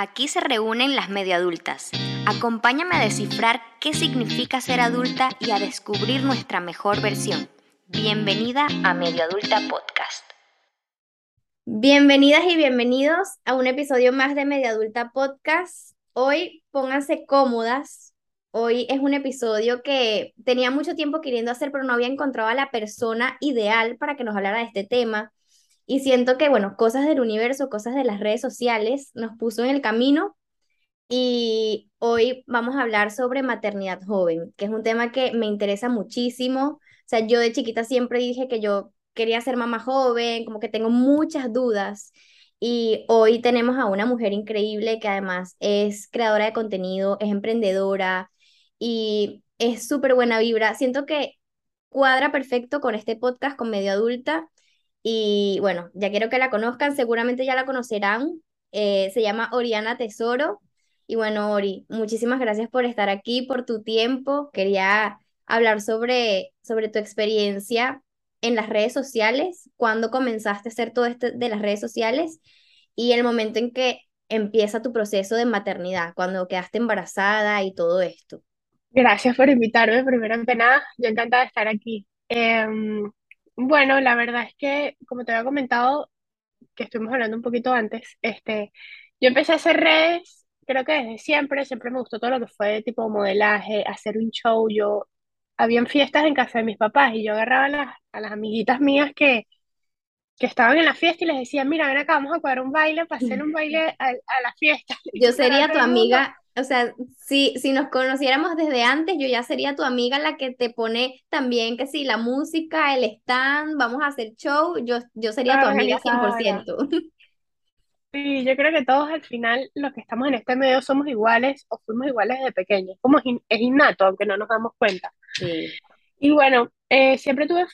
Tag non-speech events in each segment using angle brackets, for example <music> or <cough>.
Aquí se reúnen las medio adultas. Acompáñame a descifrar qué significa ser adulta y a descubrir nuestra mejor versión. Bienvenida a Medio Adulta Podcast. Bienvenidas y bienvenidos a un episodio más de Medio Adulta Podcast. Hoy pónganse cómodas. Hoy es un episodio que tenía mucho tiempo queriendo hacer, pero no había encontrado a la persona ideal para que nos hablara de este tema. Y siento que, bueno, cosas del universo, cosas de las redes sociales nos puso en el camino y hoy vamos a hablar sobre maternidad joven, que es un tema que me interesa muchísimo. O sea, yo de chiquita siempre dije que yo quería ser mamá joven, como que tengo muchas dudas. Y hoy tenemos a una mujer increíble que además es creadora de contenido, es emprendedora y es súper buena vibra. Siento que cuadra perfecto con este podcast con medio adulta y bueno, ya quiero que la conozcan, seguramente ya la conocerán. Eh, se llama Oriana Tesoro. Y bueno, Ori, muchísimas gracias por estar aquí, por tu tiempo. Quería hablar sobre, sobre tu experiencia en las redes sociales, cuando comenzaste a hacer todo esto de las redes sociales y el momento en que empieza tu proceso de maternidad, cuando quedaste embarazada y todo esto. Gracias por invitarme, primero que nada, yo encantada de estar aquí. Em, bueno, la verdad es que, como te había comentado, que estuvimos hablando un poquito antes, este, yo empecé a hacer redes, creo que desde siempre, siempre me gustó todo lo que fue tipo modelaje, hacer un show, yo, habían fiestas en casa de mis papás y yo agarraba a las, a las amiguitas mías que, que estaban en la fiesta y les decía, mira, ven acá, vamos a jugar un baile para hacer un <laughs> baile a, a la fiesta. <laughs> Yo sería tu amiga o sea, si, si nos conociéramos desde antes, yo ya sería tu amiga la que te pone también que si la música, el stand, vamos a hacer show, yo, yo sería tu amiga 100%. <laughs> Sí, yo creo que todos al final los que estamos en este medio somos iguales o fuimos iguales desde pequeños, como es innato, aunque no nos damos cuenta. Sí. Y bueno, eh, siempre tuve,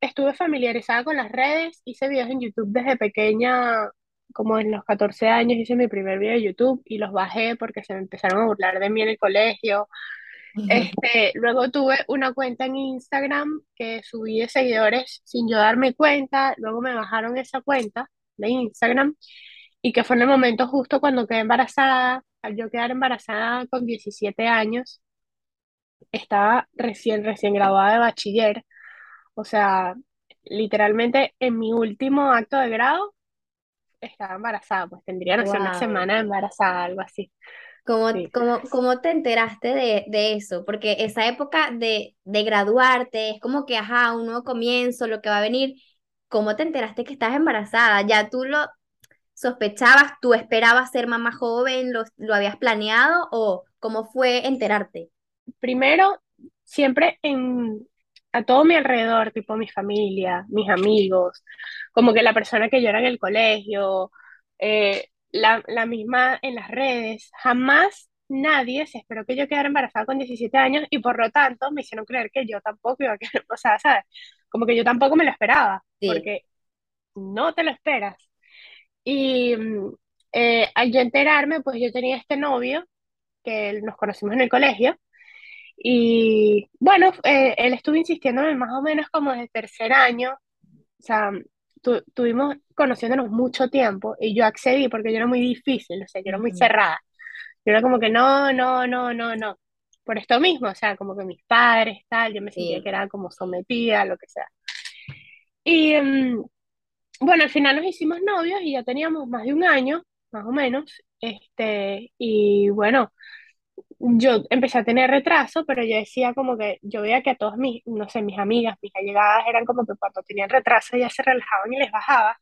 estuve familiarizada con las redes, hice videos en YouTube desde pequeña, como en los 14 años hice mi primer video de YouTube y los bajé porque se me empezaron a burlar de mí en el colegio. Este, luego tuve una cuenta en Instagram que subí de seguidores sin yo darme cuenta, luego me bajaron esa cuenta de Instagram y que fue en el momento justo cuando quedé embarazada, al yo quedar embarazada con 17 años, estaba recién, recién graduada de bachiller, o sea, literalmente en mi último acto de grado estaba embarazada, pues tendría no una semana embarazada, algo así. ¿Cómo, cómo, te enteraste de, de, eso? Porque esa época de, de graduarte es como que, ajá, un nuevo comienzo, lo que va a venir. ¿Cómo te enteraste que estás embarazada? ¿Ya tú lo sospechabas, tú esperabas ser mamá joven, lo, lo habías planeado o cómo fue enterarte? Primero, siempre en, a todo mi alrededor, tipo mi familia, mis amigos, como que la persona que yo era en el colegio, eh, la, la, misma en las redes, jamás nadie se esperó que yo quedara embarazada con 17 años y por lo tanto me hicieron creer que yo tampoco iba a quedar, <laughs> o sea, ¿sabes? Como que yo tampoco me lo esperaba, porque no te lo esperas. Y mm, eh, al yo enterarme, pues yo tenía este novio que nos conocimos en el colegio y bueno, eh, él estuvo insistiendo más o menos como desde el tercer año, o sea, tuvimos conociéndonos mucho tiempo y yo accedí porque yo era muy difícil, o sea, yo era muy cerrada. Yo era como que no, no, no, no, no. Por esto mismo, o sea, como que mis padres, tal, yo me sentía que era como sometida, lo que sea. Y mm, bueno, al final nos hicimos novios y ya teníamos más de un año, más o menos. Este, y bueno, yo empecé a tener retraso, pero yo decía como que yo veía que a todos mis, no sé, mis amigas, mis allegadas eran como que cuando tenían retraso ya se relajaban y les bajaba.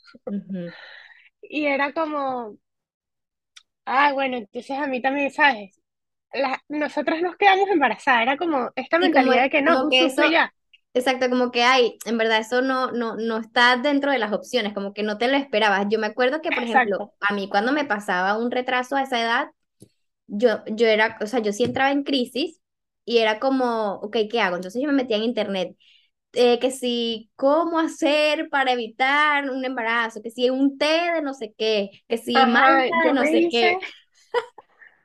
Y era como, ah, bueno, entonces a mí también, ¿sabes? La, nosotras nos quedamos embarazadas, era como esta mentalidad de que no, que eso, ya. Exacto, como que hay, en verdad eso no, no, no está dentro de las opciones, como que no te lo esperabas. Yo me acuerdo que, por ejemplo, a mí cuando me pasaba un retraso a esa edad, yo, yo era, o sea, yo sí entraba en crisis y era como, ok, ¿qué hago? Entonces yo me metía en internet. Eh, que si, ¿cómo hacer para evitar un embarazo? Que si un té de no sé qué, que si Ajá, de no sé qué. <laughs>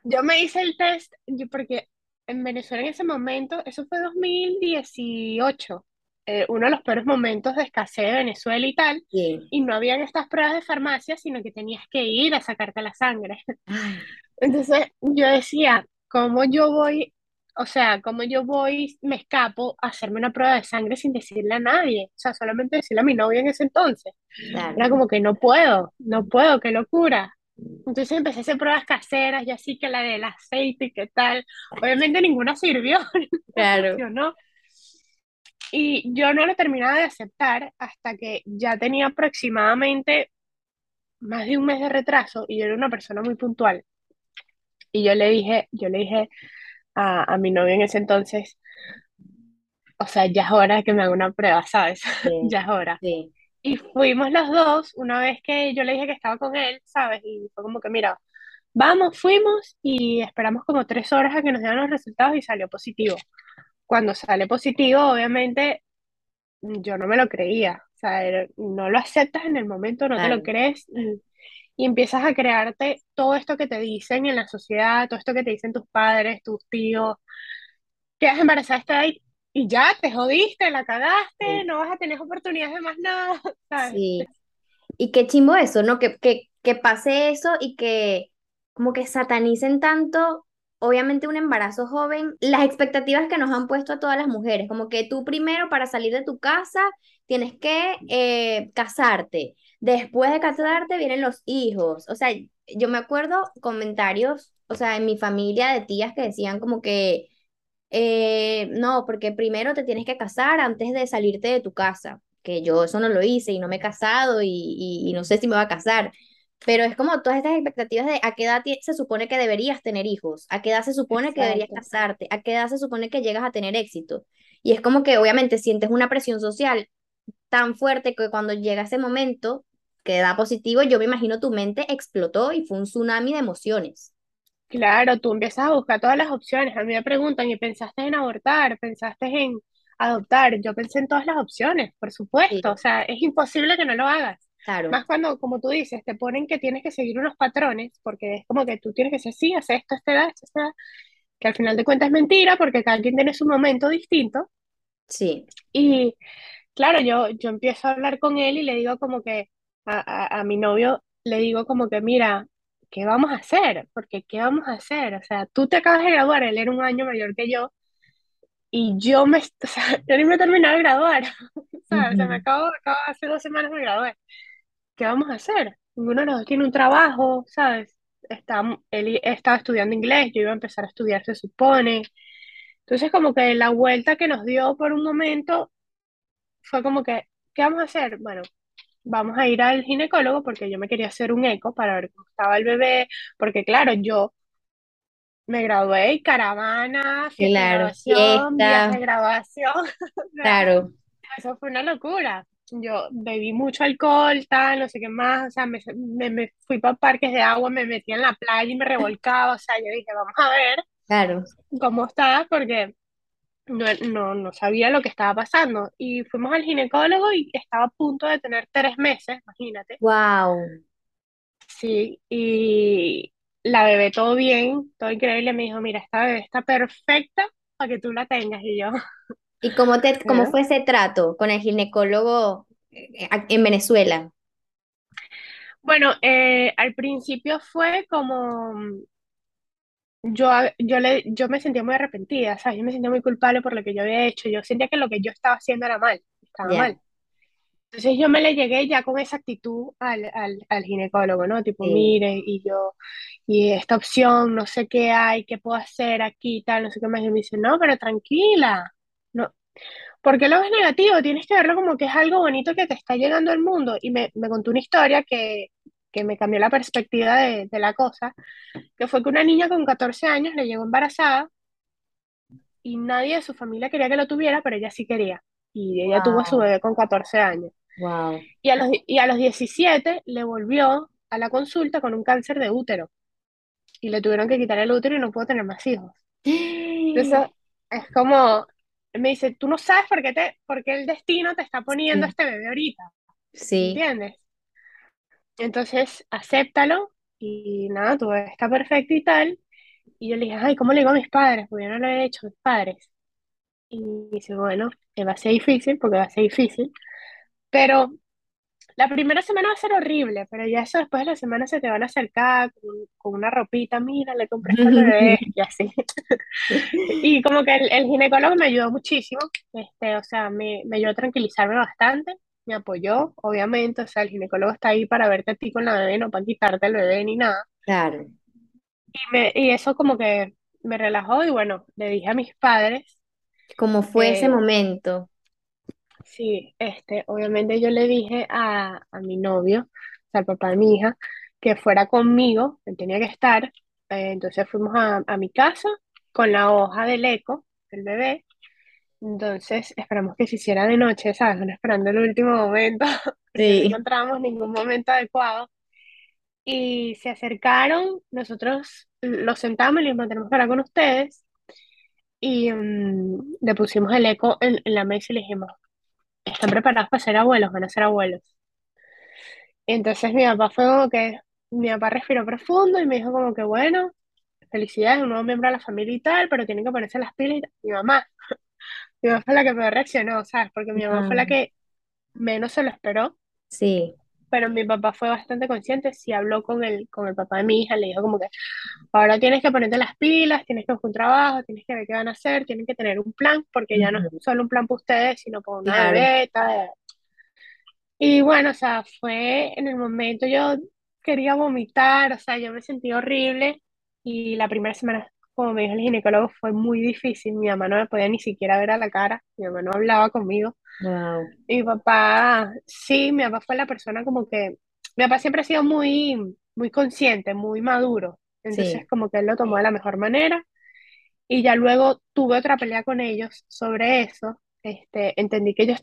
Yo me hice el test, yo, porque en Venezuela en ese momento, eso fue 2018, eh, uno de los peores momentos de escasez de Venezuela y tal, y no habían estas pruebas de farmacia, sino que tenías que ir a sacarte la sangre. <laughs> Entonces yo decía, ¿cómo yo voy, o sea, cómo yo voy, me escapo a hacerme una prueba de sangre sin decirle a nadie? O sea, solamente decirle a mi novia en ese entonces. Era claro. como que no puedo, no puedo, qué locura. Entonces empecé a hacer pruebas caseras y así que la del aceite y qué tal. Obviamente ninguna sirvió, <laughs> no Claro. funcionó. Y yo no lo terminaba de aceptar hasta que ya tenía aproximadamente más de un mes de retraso y yo era una persona muy puntual. Y yo le dije, yo le dije a, a mi novio en ese entonces, o sea, ya es hora de que me haga una prueba, ¿sabes? <laughs> Sí, Ya es hora. sí. Y fuimos los dos una vez que yo le dije que estaba con él, ¿sabes? Y fue como que, mira, vamos, fuimos y esperamos como tres horas a que nos dieran los resultados y salió positivo. Cuando sale positivo, obviamente, yo no me lo creía. O sea, era- no lo aceptas en el momento, no te lo crees y, empiezas a crearte todo esto que te dicen en la sociedad, todo esto que te dicen tus padres, tus tíos, quedas embarazada esta edad y, y ya te jodiste, la cagaste, Sí. no vas a tener oportunidades de más nada, <laughs> ¿sabes? Sí. Y qué chimbo eso, ¿no? Que, que, que pase eso y que como que satanicen tanto, obviamente un embarazo joven, las expectativas que nos han puesto a todas las mujeres, como que tú primero para salir de tu casa tienes que eh, casarte, después de casarte vienen los hijos, o sea, yo me acuerdo comentarios, o sea, en mi familia de tías que decían como que eh, no, porque primero te tienes que casar antes de salirte de tu casa, que yo eso no lo hice y no me he casado y, y- y no sé si me va a casar, pero es como todas estas expectativas de a qué edad se supone que deberías tener hijos, a qué edad se supone que deberías casarte, a qué edad se supone que llegas a tener éxito. Y es como que obviamente sientes una presión social tan fuerte que cuando llega ese momento que da positivo, yo me imagino tu mente explotó y fue un tsunami de emociones. Claro, tú empiezas a buscar todas las opciones. A mí me preguntan, ¿y pensaste en abortar? ¿Pensaste en adoptar? Yo pensé en todas las opciones, por supuesto. O sea, es imposible que no lo hagas. Claro, Más cuando, como tú dices, te ponen que tienes que seguir unos patrones, porque es como que tú tienes que ser así, hacer esto esta edad, esta edad, que al final de cuentas es mentira, porque cada quien tiene su momento distinto. sí, Y claro, yo, yo empiezo a hablar con él y le digo como que a, a, a mi novio, le digo como que, mira, ¿qué vamos a hacer? Porque ¿qué vamos a hacer? O sea, tú te acabas de graduar, él era un año mayor que yo, y yo me, <laughs> o sea, yo ni me he terminado de graduar, <laughs> ¿sabes? O sea, me acabo, acabo hace dos semanas me gradué. ¿Qué vamos a hacer? Ninguno de los dos tiene un trabajo, ¿sabes? Está, él estaba estudiando inglés, yo iba a empezar a estudiar, se supone. Entonces, como que la vuelta que nos dio por un momento fue como que, ¿qué vamos a hacer? Bueno, vamos a ir al ginecólogo porque yo me quería hacer un eco para ver cómo estaba el bebé, porque claro, yo me gradué y caravana, de claro, graduación, viaje de fiesta, graduación, <laughs> o sea, claro. eso fue una locura. Yo bebí mucho alcohol, tal, no sé qué más, o sea, me, me, me fui para parques de agua, me metí en la playa y me revolcaba, o sea, yo dije, vamos a ver Claro. cómo está, porque no, no, no sabía lo que estaba pasando. Y fuimos al ginecólogo y estaba a punto de tener tres meses, imagínate. Wow. Sí, y la bebé todo bien, todo increíble. Me dijo, mira, esta bebé está perfecta para que tú la tengas. Y yo, ¿Y cómo te, cómo fue ese trato con el ginecólogo en Venezuela? bueno eh, al principio fue como, yo, a- yo, le, yo me sentía muy arrepentida, ¿sabes? Yo me sentía muy culpable por lo que yo había hecho. Yo sentía que lo que yo estaba haciendo era mal, estaba mal. Entonces yo me le llegué ya con esa actitud al, al, al ginecólogo, ¿no? Tipo, sí, mire, y yo, y esta opción, no sé qué hay, qué puedo hacer aquí, tal, no sé qué más. Y me dice, no, pero tranquila, no, ¿por qué lo ves negativo? Tienes que verlo como que es algo bonito que te está llegando al mundo. Y me, me contó una historia que, que me cambió la perspectiva de, de la cosa, que fue que una niña con 14 años le llegó embarazada y nadie de su familia quería que lo tuviera, pero ella sí quería. Y ella tuvo a su bebé con 14 años. wow. Y a los, y a los 17 le volvió a la consulta con un cáncer de útero y le tuvieron que quitar el útero y no pudo tener más hijos. <gasps> Entonces es como, me dice, tú no sabes por qué, te, por qué el destino te está poniendo Sí, este bebé ahorita, sí. ¿entiendes? Entonces, acéptalo y nada, tu bebé está perfecto y tal. Y yo le dije, ay, ¿cómo le digo a mis padres? Porque yo no lo he hecho a mis padres. Y dice, bueno, va a ser difícil porque va a ser difícil, pero la primera semana va a ser horrible, pero ya eso después de la semana se te van a acercar con, con una ropita, mira, le compré esto <laughs> bebé, y así. <laughs> Y como que el, el ginecólogo me ayudó muchísimo, este, o sea, me, me ayudó a tranquilizarme bastante, me apoyó, obviamente, o sea, el ginecólogo está ahí para verte a ti con la bebé, no para quitarte el bebé ni nada. Claro. Y, me, y eso como que me relajó y bueno, le dije a mis padres ¿Cómo fue ese que momento? Sí, este, obviamente yo le dije a, a mi novio, o sea, al papá de mi hija, que fuera conmigo, él tenía que estar. Eh, entonces fuimos a, a mi casa con la hoja del eco del bebé. Entonces esperamos que se hiciera de noche, ¿sabes? No esperando el último momento, <laughs> porque no Sí. encontrábamos ningún momento adecuado. Y se acercaron, nosotros los sentamos y les que hablar con ustedes. Y mm, le pusimos el eco en, en la mesa y le dijimos, ¿están preparados para ser abuelos? Van a ser abuelos. Entonces mi papá fue como que, mi papá respiró profundo y me dijo como que, bueno, felicidades, un nuevo miembro de la familia y tal, pero tienen que ponerse las pilas y tal. Mi mamá, <laughs> mi mamá fue la que peor reaccionó, ¿sabes? Porque mi mamá fue la Ah, que menos se lo esperó, sí. Pero mi papá fue bastante consciente, sí habló con el, con el papá de mi hija, le dijo como que, ahora tienes que ponerte las pilas, tienes que buscar un trabajo, tienes que ver qué van a hacer, tienen que tener un plan, porque ya no es solo un plan para ustedes, sino para una Claro. Y bueno, o sea, fue en el momento yo quería vomitar, o sea, yo me sentí horrible y la primera semana, como me dijo el ginecólogo, fue muy difícil. Mi mamá no me podía ni siquiera ver a la cara, mi mamá no hablaba conmigo. Wow. Y mi papá, sí, mi papá fue la persona como que, mi papá siempre ha sido muy, muy consciente, muy maduro. Entonces, Sí. como que él lo tomó de la mejor manera. Y ya luego tuve otra pelea con ellos sobre eso. Este, entendí que ellos,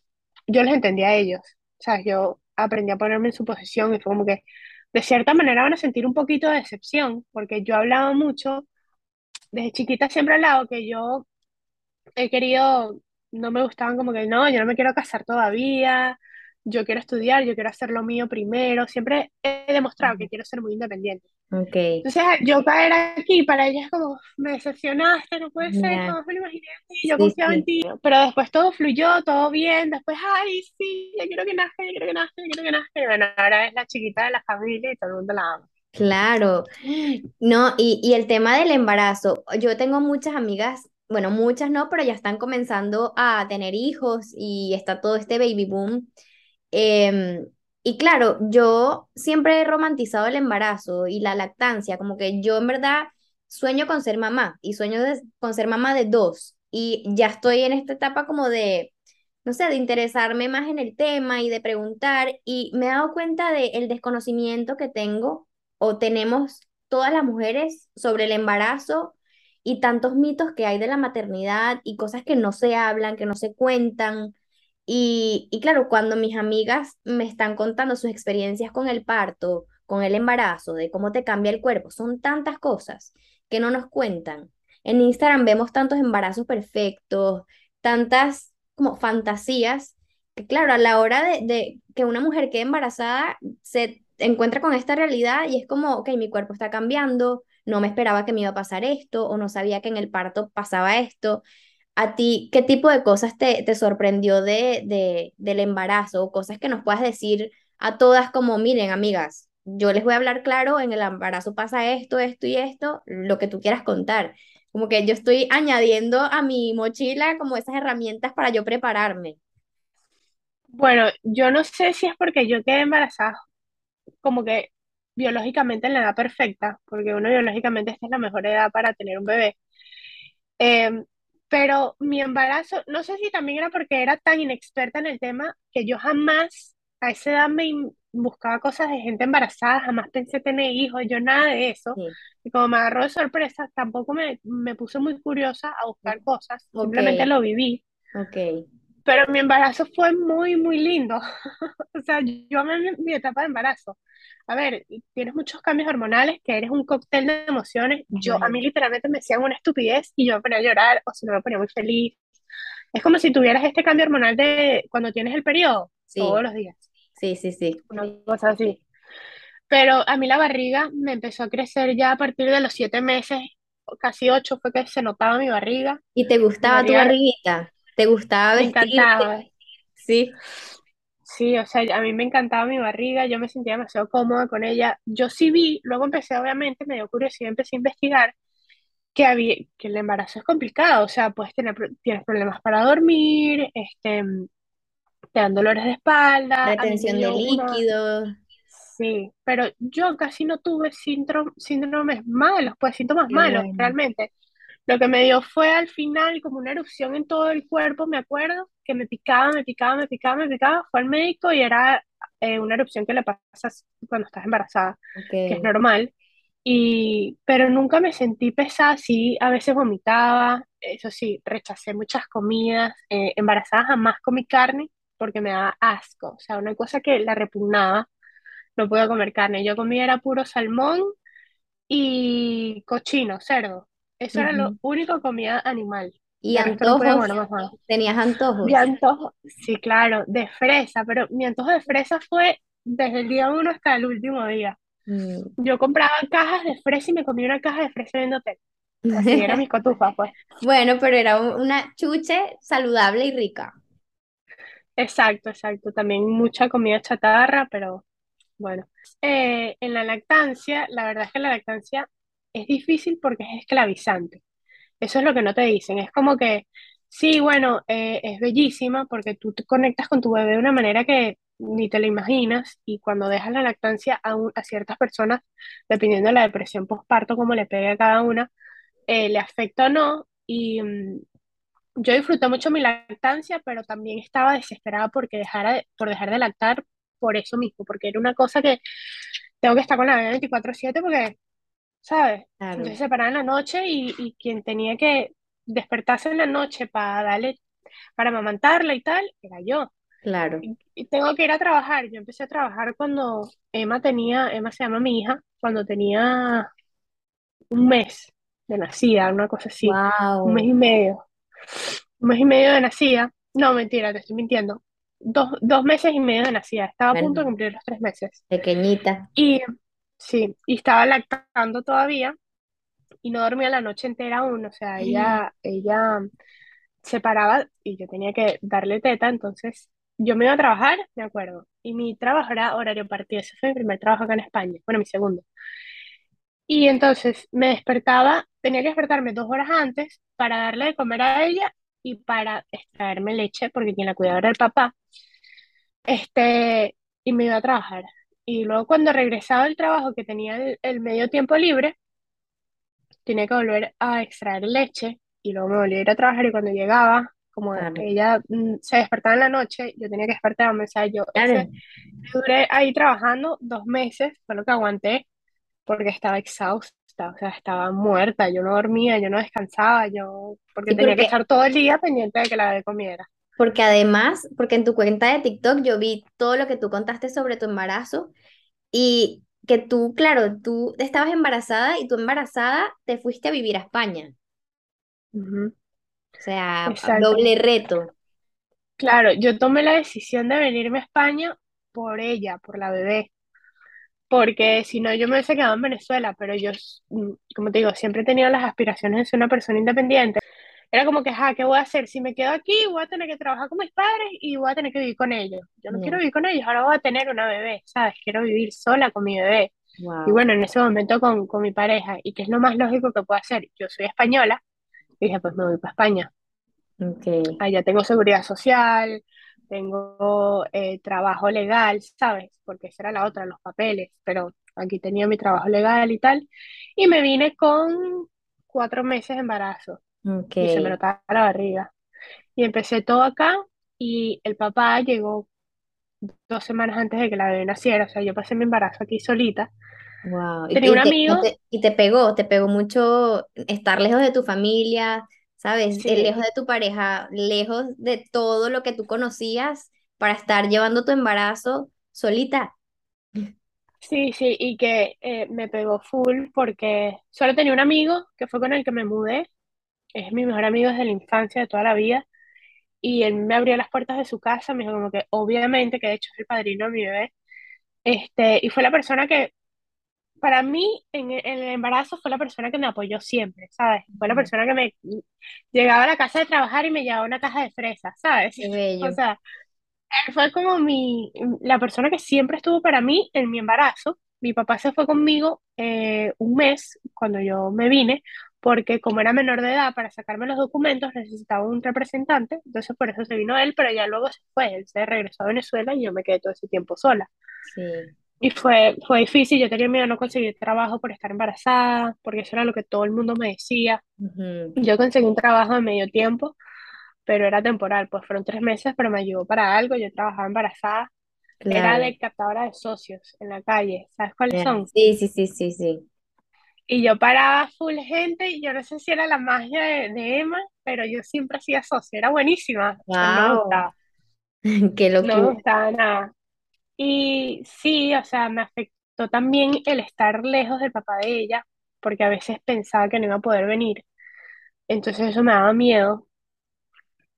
yo les entendía a ellos. O sea, yo aprendí a ponerme en su posición y fue como que, de cierta manera, van a sentir un poquito de decepción, porque yo hablaba mucho, desde chiquita siempre he hablado que yo he querido, no me gustaban como que, no, yo no me quiero casar todavía, yo quiero estudiar, yo quiero hacer lo mío primero. Siempre he demostrado que quiero ser muy independiente. Ok. Entonces, yo caer aquí para ella es como, me decepcionaste, no puede ser, Ya. jamás me lo imaginé así, yo Sí, confiaba en sí. ti. Pero después todo fluyó, todo bien, después, ay, sí, yo quiero que nazca, yo quiero que nazca, yo quiero que nazca. Y bueno, ahora es la chiquita de la familia y todo el mundo la ama. Claro. <gasps> No, y, y el tema del embarazo, yo tengo muchas amigas, bueno, muchas no, pero ya están comenzando a tener hijos y está todo este baby boom. Em, y claro, yo siempre he romantizado el embarazo y la lactancia, como que yo en verdad sueño con ser mamá y sueño de- con ser mamá de dos y ya estoy en esta etapa como de, no sé, de interesarme más en el tema y de preguntar y me he dado cuenta del desconocimiento que tengo o tenemos todas las mujeres sobre el embarazo y tantos mitos que hay de la maternidad y cosas que no se hablan, que no se cuentan. Y, y claro, cuando mis amigas me están contando sus experiencias con el parto, con el embarazo, de cómo te cambia el cuerpo, son tantas cosas que no nos cuentan. En Instagram vemos tantos embarazos perfectos, tantas como fantasías, que claro, a la hora de, de que una mujer quede embarazada, se encuentra con esta realidad y es como, ok, mi cuerpo está cambiando, no me esperaba que me iba a pasar esto o no sabía que en el parto pasaba esto. ¿A ti qué tipo de cosas te, te sorprendió de, de, del embarazo o cosas que nos puedas decir a todas como, miren, amigas, yo les voy a hablar claro, en el embarazo pasa esto, esto y esto, lo que tú quieras contar. Como que yo estoy añadiendo a mi mochila como esas herramientas para yo prepararme. Bueno, yo no sé si es porque yo quedé embarazada como que biológicamente en la edad perfecta, porque uno biológicamente esta es la mejor edad para tener un bebé. Em, pero mi embarazo, no sé si también era porque era tan inexperta en el tema que yo jamás a esa edad me buscaba cosas de gente embarazada, jamás pensé tener hijos, yo nada de eso. Sí. Y como me agarró de sorpresa, tampoco me, me puse muy curiosa a buscar cosas, simplemente lo viví. ok. Pero mi embarazo fue muy, muy lindo. <laughs> O sea, yo amé mi, mi etapa de embarazo. A ver, tienes muchos cambios hormonales, que eres un cóctel de emociones. Yo, a mí literalmente me decían una estupidez y yo me ponía a llorar o si no me ponía muy feliz. Es como si tuvieras este cambio hormonal de cuando tienes el periodo, todos los días, sí, sí, sí. una cosa así. Pero a mí la barriga me empezó a crecer ya a partir de los siete meses, casi ocho fue que se notaba mi barriga. ¿Y te gustaba tu barriguita? ¿Te gustaba Me vestirte? encantaba. Sí. Sí, o sea, a mí me encantaba mi barriga, yo me sentía demasiado cómoda con ella. Yo sí vi, luego empecé, obviamente, me dio curiosidad, empecé a investigar que había, que el embarazo es complicado, o sea, puedes tener, tienes problemas para dormir, este, te dan dolores de espalda, Retención de líquidos. sí, pero yo casi no tuve síndrome, síndromes malos, pues síntomas malos, bueno. realmente. Lo que me dio fue al final como una erupción en todo el cuerpo, me acuerdo, que me picaba, me picaba, me picaba, me picaba. Fue al médico y era eh, una erupción que le pasa cuando estás embarazada, que es normal. Y, pero nunca me sentí pesada, sí, a veces vomitaba, eso sí, rechacé muchas comidas. eh, embarazada jamás comí carne porque me daba asco, o sea, una cosa que la repugnaba, no podía comer carne. Yo comía era puro salmón y cochino, cerdo. Eso era lo único que comía animal. ¿Y De no antojos? comer. ¿Tenías De antojos? antojo, sí, claro, de fresa, pero mi antojo de fresa fue desde el día uno hasta el último día. Mm. Yo compraba cajas de fresa y me comía una caja de fresa en hotel. Así eran <laughs> mis cotufas, pues. Bueno, pero era un- una chuche saludable y rica. Exacto, exacto. También mucha comida chatarra, pero bueno. Eh, en la lactancia, la verdad es que la lactancia es difícil porque es esclavizante. Eso es lo que no te dicen. Es como que, sí, bueno, eh, es bellísima porque tú te conectas con tu bebé de una manera que ni te lo imaginas y cuando dejas la lactancia a, un- a ciertas personas, dependiendo de la depresión postparto, como le pegue a cada una, eh, le afecta o no. Y mm, yo disfruté mucho mi lactancia, pero también estaba desesperada porque dejara de- por dejar de lactar por eso mismo, porque era una cosa que tengo que estar con la bebé 24/7 porque ¿sabes? Claro, Entonces se en la noche y, y quien tenía que despertarse en la noche para darle, para amamantarla y tal, era yo. claro. Y, y tengo que ir a trabajar. Yo empecé a trabajar cuando Emma tenía, Emma se llama mi hija, cuando tenía un mes de nacida, una cosa así, un mes Wow, y medio, un mes y medio de nacida. No, mentira, te estoy mintiendo. Dos, dos meses y medio de nacida. Estaba a punto de cumplir los tres meses. pequeñita. Y sí, y estaba lactando todavía. y no dormía la noche entera aún, o sea, ella, ella se paraba y yo tenía que darle teta, entonces yo me iba a trabajar, me acuerdo, y mi trabajo era horario partido, ese fue mi primer trabajo acá en España, bueno, mi segundo. Y entonces me despertaba, tenía que despertarme dos horas antes para darle de comer a ella y para extraerme leche, porque quien la cuidaba era el papá, este, y me iba a trabajar. Y luego cuando regresaba del trabajo, que tenía el el medio tiempo libre, tenía que volver a extraer leche y luego me volví a ir a trabajar y cuando llegaba, como Claro, ella mm, se despertaba en la noche, yo tenía que despertarme, o sea, yo ese, claro. duré ahí trabajando dos meses, fue lo que aguanté, porque estaba exhausta, o sea, estaba muerta, yo no dormía, yo no descansaba, yo, porque Sí, tenía que estar todo el día pendiente de que la bebé comiera. Porque además, porque en tu cuenta de TikTok yo vi todo lo que tú contaste sobre tu embarazo y que tú, claro, tú estabas embarazada y tú embarazada te fuiste a vivir a España. O sea, Exacto. doble reto. Claro, yo tomé la decisión de venirme a España por ella, por la bebé. porque si no yo me hubiese quedado en Venezuela, pero yo, mm, como te digo, siempre he tenido las aspiraciones de ser una persona independiente. Era como que, ah, ¿qué voy a hacer? Si me quedo aquí, voy a tener que trabajar con mis padres y voy a tener que vivir con ellos. Yo no quiero Ya, vivir con ellos, ahora voy a tener una bebé, ¿sabes? Quiero vivir sola con mi bebé. Y bueno, en ese momento con, con mi pareja, ¿y qué es lo más lógico que puedo hacer? Yo soy española, y dije, pues me voy para España. Ok, Allá tengo seguridad social, tengo eh, trabajo legal, ¿sabes? Porque esa era la otra, los papeles, pero aquí tenía mi trabajo legal y tal. Y me vine con cuatro meses de embarazo y se me notaba la barriga. Y empecé todo acá y el papá llegó dos semanas antes de que la bebé naciera, o sea, yo pasé mi embarazo aquí solita. Wow. Y, Tenía un y te, no amigo, te- y te pegó, te pegó mucho estar lejos de tu familia, ¿sabes? Eh, Lejos sí, de tu pareja, lejos de todo lo que tú conocías para estar llevando tu embarazo solita. sí, sí, y que eh, me pegó full porque solo tenía un amigo que fue con el que me mudé, es mi mejor amigo desde la infancia, de toda la vida. y él me abrió las puertas de su casa, me dijo como que obviamente, que de hecho es el padrino de mi bebé, este, y fue la persona que para mí en, en el embarazo fue la persona que me apoyó siempre, ¿sabes? Fue la persona que me llegaba a la casa de trabajar y me llevaba una caja de fresas, ¿sabes? Qué bello. O sea, él fue como mi, la persona que siempre estuvo para mí en mi embarazo. Mi papá se fue conmigo eh, un mes cuando yo me vine, porque como era menor de edad, para sacarme los documentos necesitaba un representante, entonces por eso se vino él, pero ya luego se fue, él se regresó a Venezuela y yo me quedé todo ese tiempo sola. Sí. Y fue, fue difícil, yo tenía miedo de no conseguir trabajo por estar embarazada, porque eso era lo que todo el mundo me decía. Yo conseguí un trabajo de medio tiempo, pero era temporal, pues fueron tres meses, pero me ayudó para algo, yo trabajaba embarazada, era de captadora de socios en la calle, ¿sabes cuáles son? Sí, sí, sí, sí, sí. Y yo paraba full gente y yo no sé si era la magia de, de Emma, pero yo siempre hacía socio, era buenísima, pero no me Wow. gustaba, <laughs> Qué no me gustaba nada. Y sí, o sea, me afectó también el estar lejos del papá de ella, porque a veces pensaba que no iba a poder venir, entonces eso me daba miedo.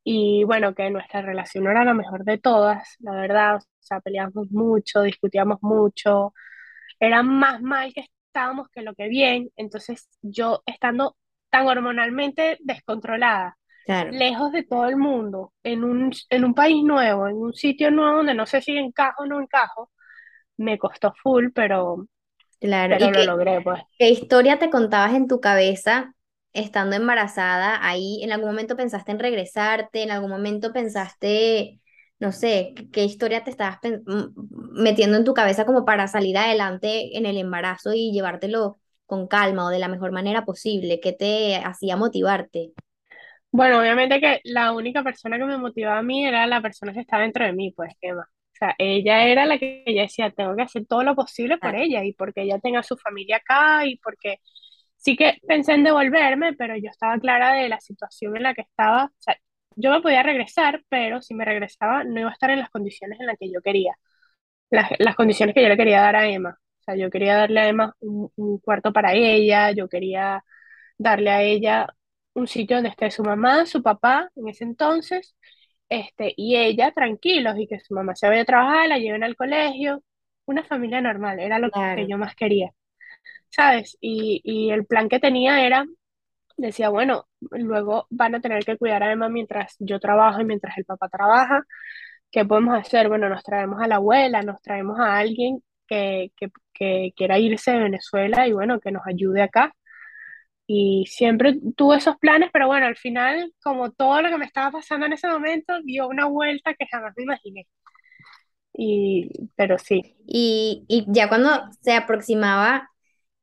Y bueno, que nuestra relación no era la mejor de todas, la verdad, o sea, peleábamos mucho, discutíamos mucho, era más mal que estábamos que lo que bien, entonces yo estando tan hormonalmente descontrolada, Claro. lejos de todo el mundo, en un, en un país nuevo, en un sitio nuevo donde no sé si encajo o no encajo, me costó full, pero, Claro. pero ¿Y lo qué, logré, pues. qué historia te contabas en tu cabeza estando embarazada? Ahí, ¿en algún momento pensaste en regresarte? ¿En algún momento pensaste, no sé, qué, historia te estabas metiendo en tu cabeza como para salir adelante en el embarazo y llevártelo con calma o de la mejor manera posible? ¿Qué te hacía motivarte? Bueno, obviamente que la única persona que me motivaba a mí era la persona que estaba dentro de mí, pues, Emma. O sea, ella era la que yo decía, tengo que hacer todo lo posible por ella y porque ella tenga su familia acá y porque sí que pensé en devolverme, pero yo estaba clara de la situación en la que estaba. O sea, yo me podía regresar, pero si me regresaba no iba a estar en las condiciones en las que yo quería, las, las condiciones que yo le quería dar a Emma. O sea, yo quería darle a Emma un, un cuarto para ella, yo quería darle a ella un sitio donde esté su mamá, su papá en ese entonces, este, y ella tranquilos y que su mamá se vaya a trabajar, la lleven al colegio, una familia normal, era lo que yo más quería, ¿sabes? Y, y el plan que tenía era, decía, bueno, luego van a tener que cuidar a Emma mientras yo trabajo y mientras el papá trabaja, ¿qué podemos hacer? Bueno, nos traemos a la abuela, nos traemos a alguien que, que, que quiera irse de Venezuela y bueno, que nos ayude acá. Y siempre tuve esos planes, pero bueno, al final, como todo lo que me estaba pasando en ese momento, dio una vuelta que jamás me imaginé. Y, pero sí, Y, y ya cuando se aproximaba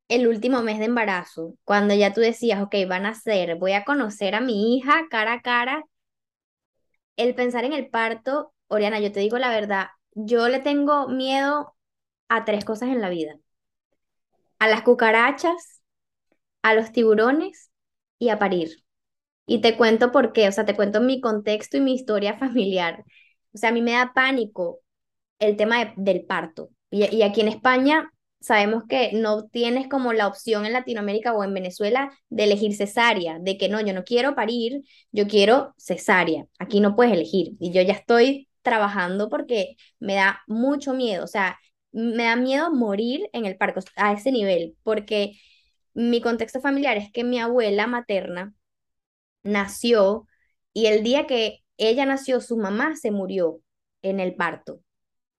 el último mes de embarazo, cuando ya tú decías, ok, van a ser, voy a conocer a mi hija cara a cara, el pensar en el parto, Oriana, yo te digo la verdad, yo le tengo miedo a tres cosas en la vida, a las cucarachas, a los tiburones y a parir. Y te cuento por qué, o sea, te cuento mi contexto y mi historia <laughs> familiar. O sea, a mí me da pánico el tema de- del parto. Y, y aquí en España sabemos que no tienes como la opción en Latinoamérica o en Venezuela de elegir cesárea, de que no, yo no quiero parir, yo quiero cesárea. Aquí no puedes elegir. Y yo ya estoy trabajando porque me da mucho miedo, o sea, me da miedo morir en el parto a ese nivel, porque mi contexto familiar es que mi abuela materna nació y el día que ella nació, su mamá se murió en el parto.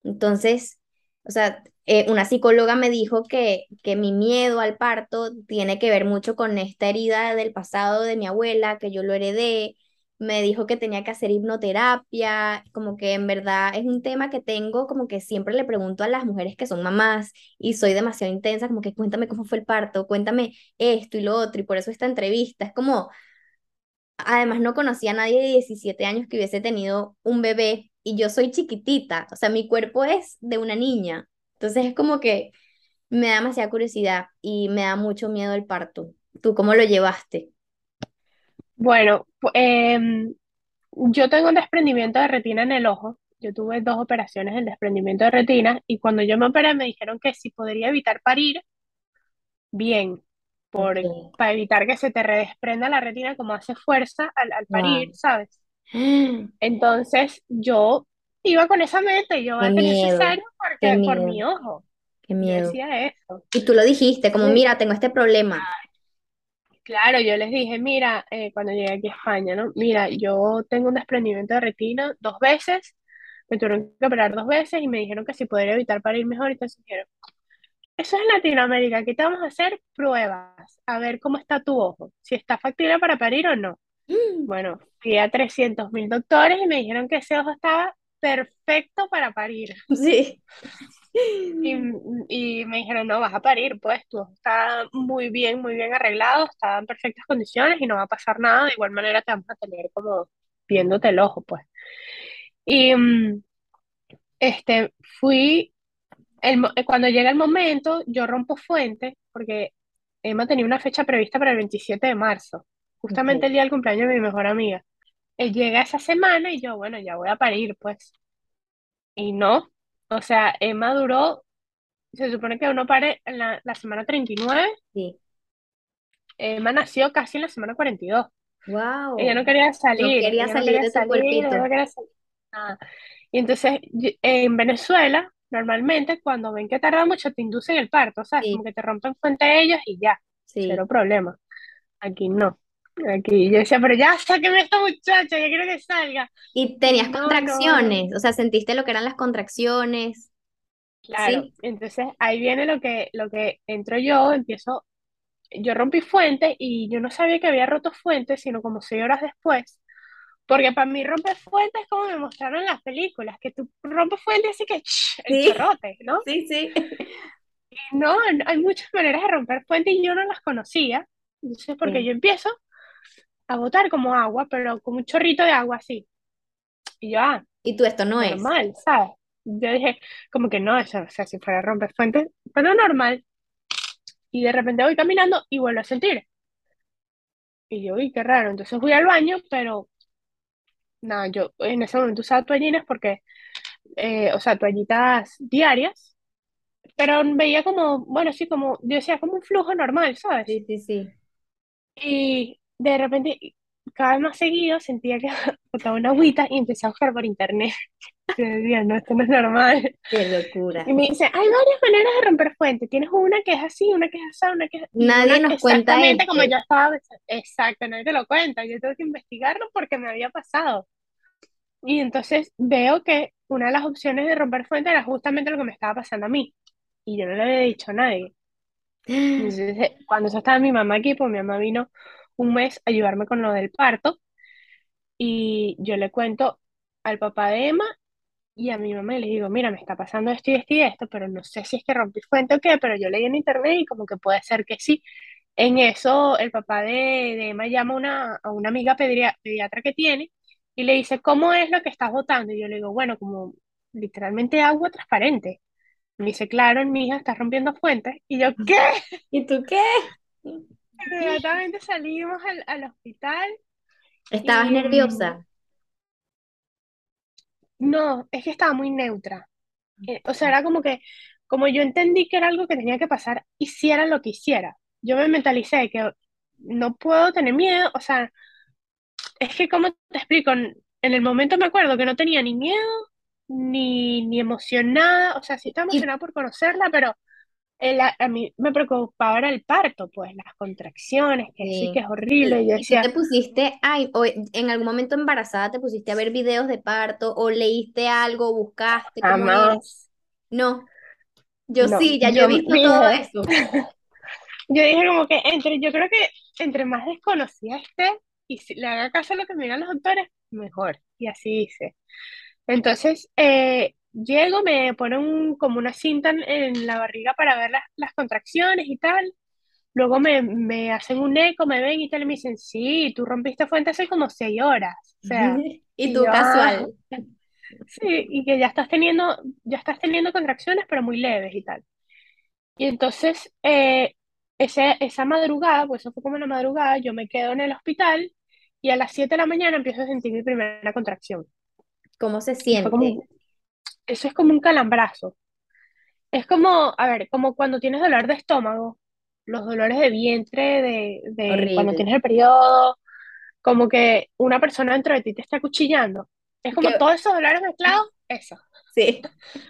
Entonces, o sea, eh, una psicóloga me dijo que, que mi miedo al parto tiene que ver mucho con esta herida del pasado de mi abuela, que yo lo heredé. Me dijo que tenía que hacer hipnoterapia, como que en verdad es un tema que tengo, como que siempre le pregunto a las mujeres que son mamás y soy demasiado intensa, como que cuéntame cómo fue el parto, cuéntame esto y lo otro, y por eso esta entrevista es como, Además, no conocía a nadie de 17 años que hubiese tenido un bebé y yo soy chiquitita, o sea, mi cuerpo es de una niña. Entonces es como que me da demasiada curiosidad y me da mucho miedo el parto. ¿Tú cómo lo llevaste? bueno, em, yo tengo un desprendimiento de retina en el ojo. Yo tuve dos operaciones en desprendimiento de retina y cuando yo me operé me dijeron que si podría evitar parir, bien, por, para evitar que se te desprenda la retina como hace fuerza al, al parir, Wow. ¿sabes? <gasps> Entonces yo iba con esa mente, yo voy Qué a tener miedo, cesárea qué porque por mi ojo. Qué Yo miedo. decía eso. Y tú lo dijiste, como, mira, tengo este problema. Claro, yo les dije, mira, eh, cuando llegué aquí a España, ¿no? Mira, yo tengo un desprendimiento de retina dos veces, me tuvieron que operar dos veces y me dijeron que si podría evitar para ir mejor, y entonces dijeron, eso es Latinoamérica, aquí te vamos a hacer pruebas, a ver cómo está tu ojo, si está factible para parir o no. <gasps> Bueno, fui a 300 mil doctores y me dijeron que ese ojo estaba perfecto para parir. <laughs> Sí. Y, y me dijeron, no, vas a parir, pues ojo está muy bien, muy bien arreglado, está en perfectas condiciones y no va a pasar nada. De igual manera te vamos a tener como viéndote el ojo, pues. Y mm, este, fui, el, cuando llega el momento, yo rompo fuente, porque Emma tenía una fecha prevista para el 27 de marzo, justamente el día del cumpleaños de mi mejor amiga. Él llega esa semana y yo, bueno, ya voy a parir, pues. Y no, o sea, Emma duró, se supone que uno pare en la, la semana 39, Sí. Emma nació casi en la semana 42. Wow. Ella no quería No salir, quería ella no salir quería de salir, cuerpito. no quería salir, nada. Y entonces, en Venezuela, normalmente cuando ven que tarda mucho, te inducen el parto, ¿sabes? Como Sí, que te rompen fuente ellos y ya, sí. cero problema. Aquí no. Aquí yo decía, pero ya, sáqueme a esta muchacha, ya quiero que salga. Y tenías no, no, no. contracciones, o sea, sentiste lo que eran las contracciones. Claro, Sí. entonces ahí viene lo que, lo que entro yo, empiezo, yo rompí fuente y yo no sabía que había roto fuente, sino como seis horas después, porque para mí romper fuente es como me mostraron en las películas, que tú rompes fuente y así que ¡ch! el Sí, chorrote, ¿no? sí, sí. Y no, hay muchas maneras de romper fuente y yo no las conocía, entonces porque Sí. yo empiezo a botar como agua, pero como un chorrito de agua así, y yo, ah, Y tú, esto no es. normal, ¿sabes? Yo dije, como que no, eso, o sea, si fuera a romper fuentes, pero normal. Y de repente voy caminando y vuelvo a sentir. Y yo, uy, qué raro. Entonces fui al baño, pero nada, yo en ese momento usaba toallinas porque, eh, o sea, toallitas diarias, pero veía como, bueno, sí, como, yo decía, como un flujo normal, ¿sabes? Sí, sí, sí. Y de repente, cada vez más seguido, sentía que <laughs> botaba una agüita y empecé a buscar por internet. <laughs> Yo decía, no, esto no es normal. Qué locura. Y me dice, hay varias maneras de romper fuente. Tienes una que es así, una que es así, una que es... Y Nadie una nos cuenta exactamente como yo estaba. Exacto, nadie te lo cuenta. Yo tengo que investigarlo porque me había pasado. Y entonces veo que una de las opciones de romper fuente era justamente lo que me estaba pasando a mí. Y yo no le había dicho a nadie. <gasps> Entonces, cuando eso estaba mi mamá aquí, pues mi mamá vino un mes a ayudarme con lo del parto. Y yo le cuento al papá de Emma y a mi mamá y les digo, mira, me está pasando esto y esto y esto, pero no sé si es que rompí fuente o qué, pero yo leí en internet y como que puede ser que sí. En eso el papá de, de Emma llama a una, a una amiga pediatra que tiene y le dice, ¿cómo es lo que estás botando? Y yo le digo, bueno, como literalmente agua transparente. Me dice, claro, mi hija está rompiendo fuentes. Y yo, <laughs> ¿qué? ¿Y tú qué? Inmediatamente salimos al, al hospital ¿Estabas y mm, nerviosa? no, es que estaba muy neutra. Eh, o sea, era como que, como yo entendí que era algo que tenía que pasar, hiciera lo que hiciera. Yo me mentalicé que no puedo tener miedo, o sea, es que, ¿cómo te explico? En, el momento me acuerdo que no tenía ni miedo, ni, ni emocionada, o sea, sí estaba ¿Y, emocionada por conocerla, pero el- a, mí me preocupaba era el parto, pues, las contracciones, que sí, que es horrible, y yo ¿Y, y tú te pusiste, ay, o en algún momento embarazada te pusiste a ver videos de parto o leíste algo, buscaste jamás, No, yo no, sí, ya yo he yo visto todo eso. <laughs> yo dije como que entre, yo creo que entre más desconocida esté, y si le haga caso a lo que me digan los doctores, mejor, y así hice. Entonces, eh, llego, me ponen como una cinta en, en la barriga para ver las, las contracciones y tal. Luego me, me hacen un eco, me ven y tal, y me dicen, sí, tú rompiste fuente hace como seis horas. O sea, <laughs> Y y tú yo, ah, casual. <laughs> sí, y que ya estás teniendo, ya estás teniendo contracciones, pero muy leves y tal. Y entonces, eh, ese, esa madrugada, pues eso fue como en la madrugada, yo me quedo en el hospital y a las 7 de la mañana empiezo a sentir mi primera contracción. ¿Cómo se Y como, siente? un- eso es como un calambrazo. Es como, a ver, como cuando tienes dolor de estómago, los dolores de vientre, de, de cuando tienes el periodo, como que una persona dentro de ti te está cuchillando. Es como todos esos dolores mezclados, eso. Sí.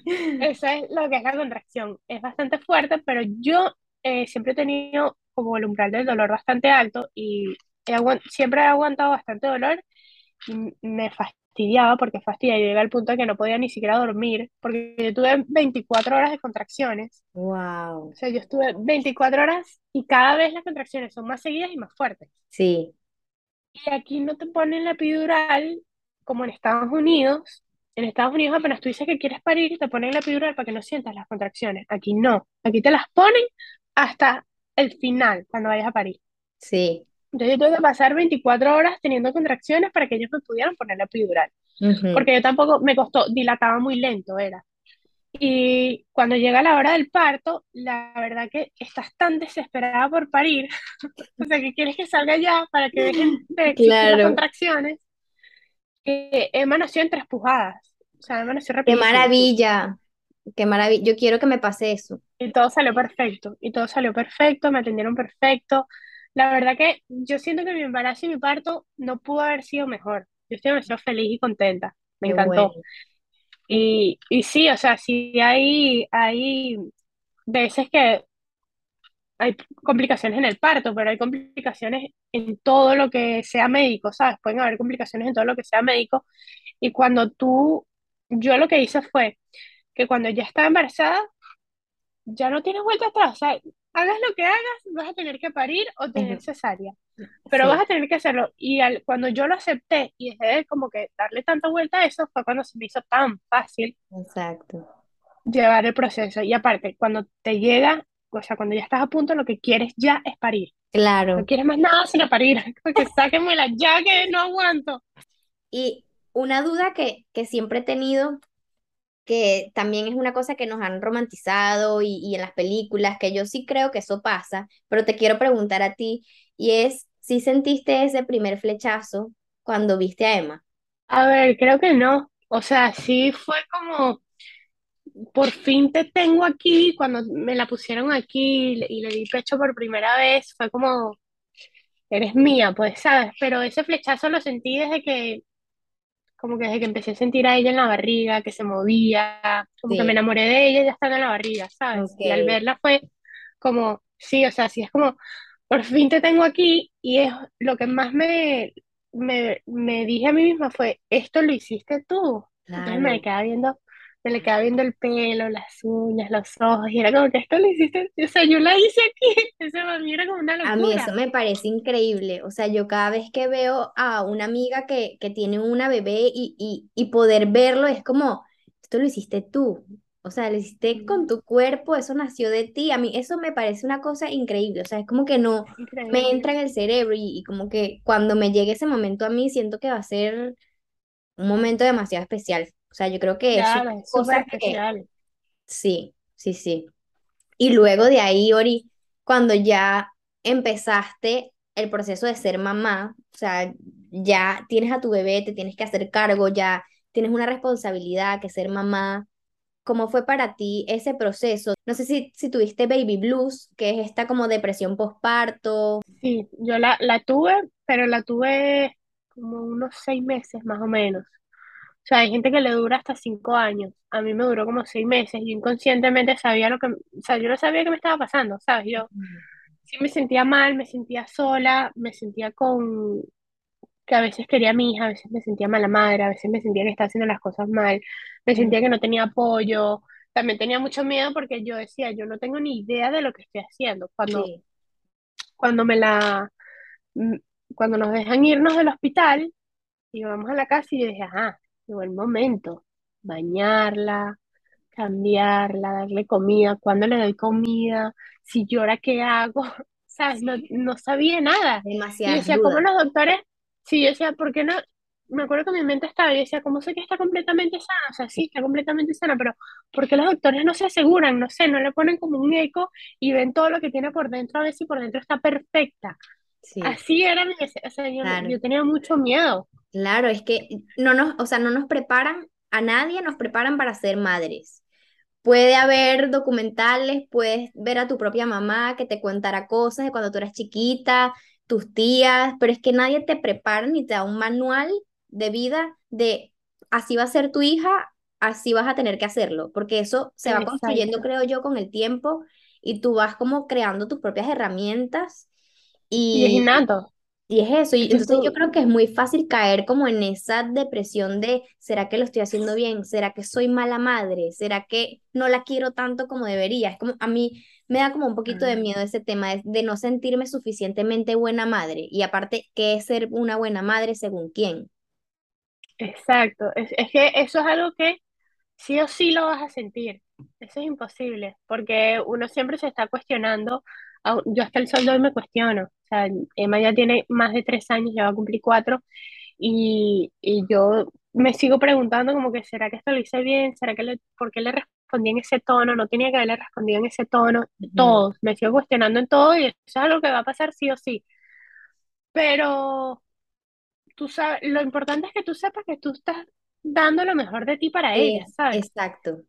<laughs> Eso es lo que es la contracción. Es bastante fuerte, pero yo eh, siempre he tenido como el umbral del dolor bastante alto y siempre he aguantado bastante dolor y me fastidiaba porque fastidia. Yo llegué al punto de que no podía ni siquiera dormir porque yo tuve 24 horas de contracciones. Wow. O sea, yo estuve 24 horas y cada vez las contracciones son más seguidas y más fuertes. Sí. Y aquí no te ponen la epidural como en Estados Unidos. En Estados Unidos apenas tú dices que quieres parir, te ponen la epidural para que no sientas las contracciones. Aquí no. Aquí te las ponen hasta el final, cuando vayas a parir. Sí. Entonces yo tuve que pasar 24 horas teniendo contracciones para que ellos me pudieran poner la epidural. Porque yo tampoco, me costó, dilataba muy lento, era. Y cuando llega la hora del parto, la verdad que estás tan desesperada por parir, <laughs> o sea, que quieres que salga ya para que dejen de existir las contracciones, que Emma nació en tres pujadas. O sea, Emma nació ¡Qué maravilla! ¡Qué maravilla! Yo quiero que me pase eso. Y todo salió perfecto, y todo salió perfecto, me atendieron perfecto. La verdad que yo siento que mi embarazo y mi parto no pudo haber sido mejor. Yo estoy demasiado feliz y contenta, me encantó. Y, y sí, o sea, sí hay, hay veces que hay complicaciones en el parto, pero hay complicaciones en todo lo que sea médico, ¿sabes? Pueden haber complicaciones en todo lo que sea médico. Y cuando tú, yo lo que hice fue que cuando ya estaba embarazada, ya no tienes vuelta atrás. O sea, hagas lo que hagas, vas a tener que parir o tener cesárea. Pero vas a tener que hacerlo. Y al, cuando yo lo acepté y dejé de como que darle tanta vuelta a eso, fue cuando se me hizo tan fácil. Exacto. Llevar el proceso. Y aparte, cuando te llega, o sea, cuando ya estás a punto, lo que quieres ya es parir. Claro. No quieres más nada sino parir. <laughs> Porque sáquenmela ya que no aguanto. Y una duda que, que siempre he tenido que también es una cosa que nos han romantizado y, en las películas, que yo sí creo que eso pasa, pero te quiero preguntar a ti, y es, si sentiste ese primer flechazo cuando viste a Emma? A ver, creo que no. O sea, sí fue como, por fin te tengo aquí, cuando me la pusieron aquí y le di pecho por primera vez, fue como, eres mía, pues, ¿sabes? Pero ese flechazo lo sentí desde que como que desde que empecé a sentir a ella en la barriga, que se movía, como que me enamoré de ella ya estando en la barriga, ¿sabes? Y al verla fue como, sí, o sea, sí es como, por fin te tengo aquí y es lo que más me, me, me dije a mí misma fue, esto lo hiciste tú. Entonces me quedaba viendo se le quedaba viendo el pelo, las uñas, los ojos, y era como que esto lo hiciste, o sea, yo la hice aquí, <laughs> eso para mí era como una locura. A mí eso me parece increíble, o sea, yo cada vez que veo a una amiga que, que tiene una bebé y, y, y poder verlo es como, esto lo hiciste tú, o sea, lo hiciste con tu cuerpo, eso nació de ti. A mí eso me parece una cosa increíble. O sea, es como que no me entra en el cerebro y, y, como que cuando me llegue ese momento a mí siento que va a ser un momento demasiado especial. O sea, yo creo que es cosa especial. Sí, sí, sí. Y luego de ahí, Ori, cuando ya empezaste el proceso de ser mamá, o sea, ya tienes a tu bebé, te tienes que hacer cargo, ya tienes una responsabilidad que ser mamá. ¿Cómo fue para ti ese proceso? No sé si, si tuviste baby blues, que es esta como depresión postparto. Sí, yo la, la tuve, pero la tuve como unos seis meses más o menos. O sea, hay gente que le dura hasta cinco años. A mí me duró como seis meses. y inconscientemente sabía lo que, o sea, yo no sabía qué me estaba pasando, ¿sabes? Yo sí me sentía mal, me sentía sola, me sentía con que a veces quería a mi hija, a veces me sentía mala madre, a veces me sentía que estaba haciendo las cosas mal, me sentía que no tenía apoyo. También tenía mucho miedo porque yo decía, yo no tengo ni idea de lo que estoy haciendo. Cuando, cuando me la, mm, cuando nos dejan irnos del hospital y vamos a la casa y yo dije, ajá, Llegó el momento, bañarla, cambiarla, darle comida, cuando le doy comida, si llora, ¿qué hago? <laughs> ¿Sabes? No, no sabía nada. Demasiado. Y decía, ¿cómo los doctores? Sí, yo decía, ¿por qué no? Me acuerdo que mi mente estaba, y decía, ¿cómo sé que está completamente sana? O sea, sí, está completamente sana, pero ¿por qué los doctores no se aseguran? No sé, no le ponen como un eco y ven todo lo que tiene por dentro, a ver si por dentro está perfecta. Así era mi, o sea, yo tenía mucho miedo. Claro, es que no nos, o sea, no nos preparan, a nadie nos preparan para ser madres. Puede haber documentales, puedes ver a tu propia mamá que te contara cosas de cuando tú eras chiquita, tus tías, pero es que nadie te prepara ni te da un manual de vida de así va a ser tu hija así vas a tener que hacerlo, porque eso se va construyendo, creo yo, con el tiempo y tú vas como creando tus propias herramientas y, y es innato. Y es eso, y entonces yo creo que es muy fácil caer como en esa depresión de, ¿será que lo estoy haciendo bien? ¿Será que soy mala madre? ¿Será que no la quiero tanto como debería? Es como, a mí me da como un poquito de miedo ese tema de, de no sentirme suficientemente buena madre. Y aparte, ¿qué es ser una buena madre según quién? Exacto, es, es que eso es algo que sí o sí lo vas a sentir. Eso es imposible, porque uno siempre se está cuestionando. Yo hasta el sol de hoy me cuestiono. O sea, Emma ya tiene más de tres años, ya va a cumplir cuatro, y, y yo me sigo preguntando como que, ¿será que esto lo hice bien? ¿Será que le, por qué le respondí en ese tono? No tenía que haberle respondido en ese tono. Todo, me sigo cuestionando en todo y eso es algo que va a pasar sí o sí. Pero tú sabes, lo importante es que tú sepas que tú estás dando lo mejor de ti para ella, ¿sabes? Exacto.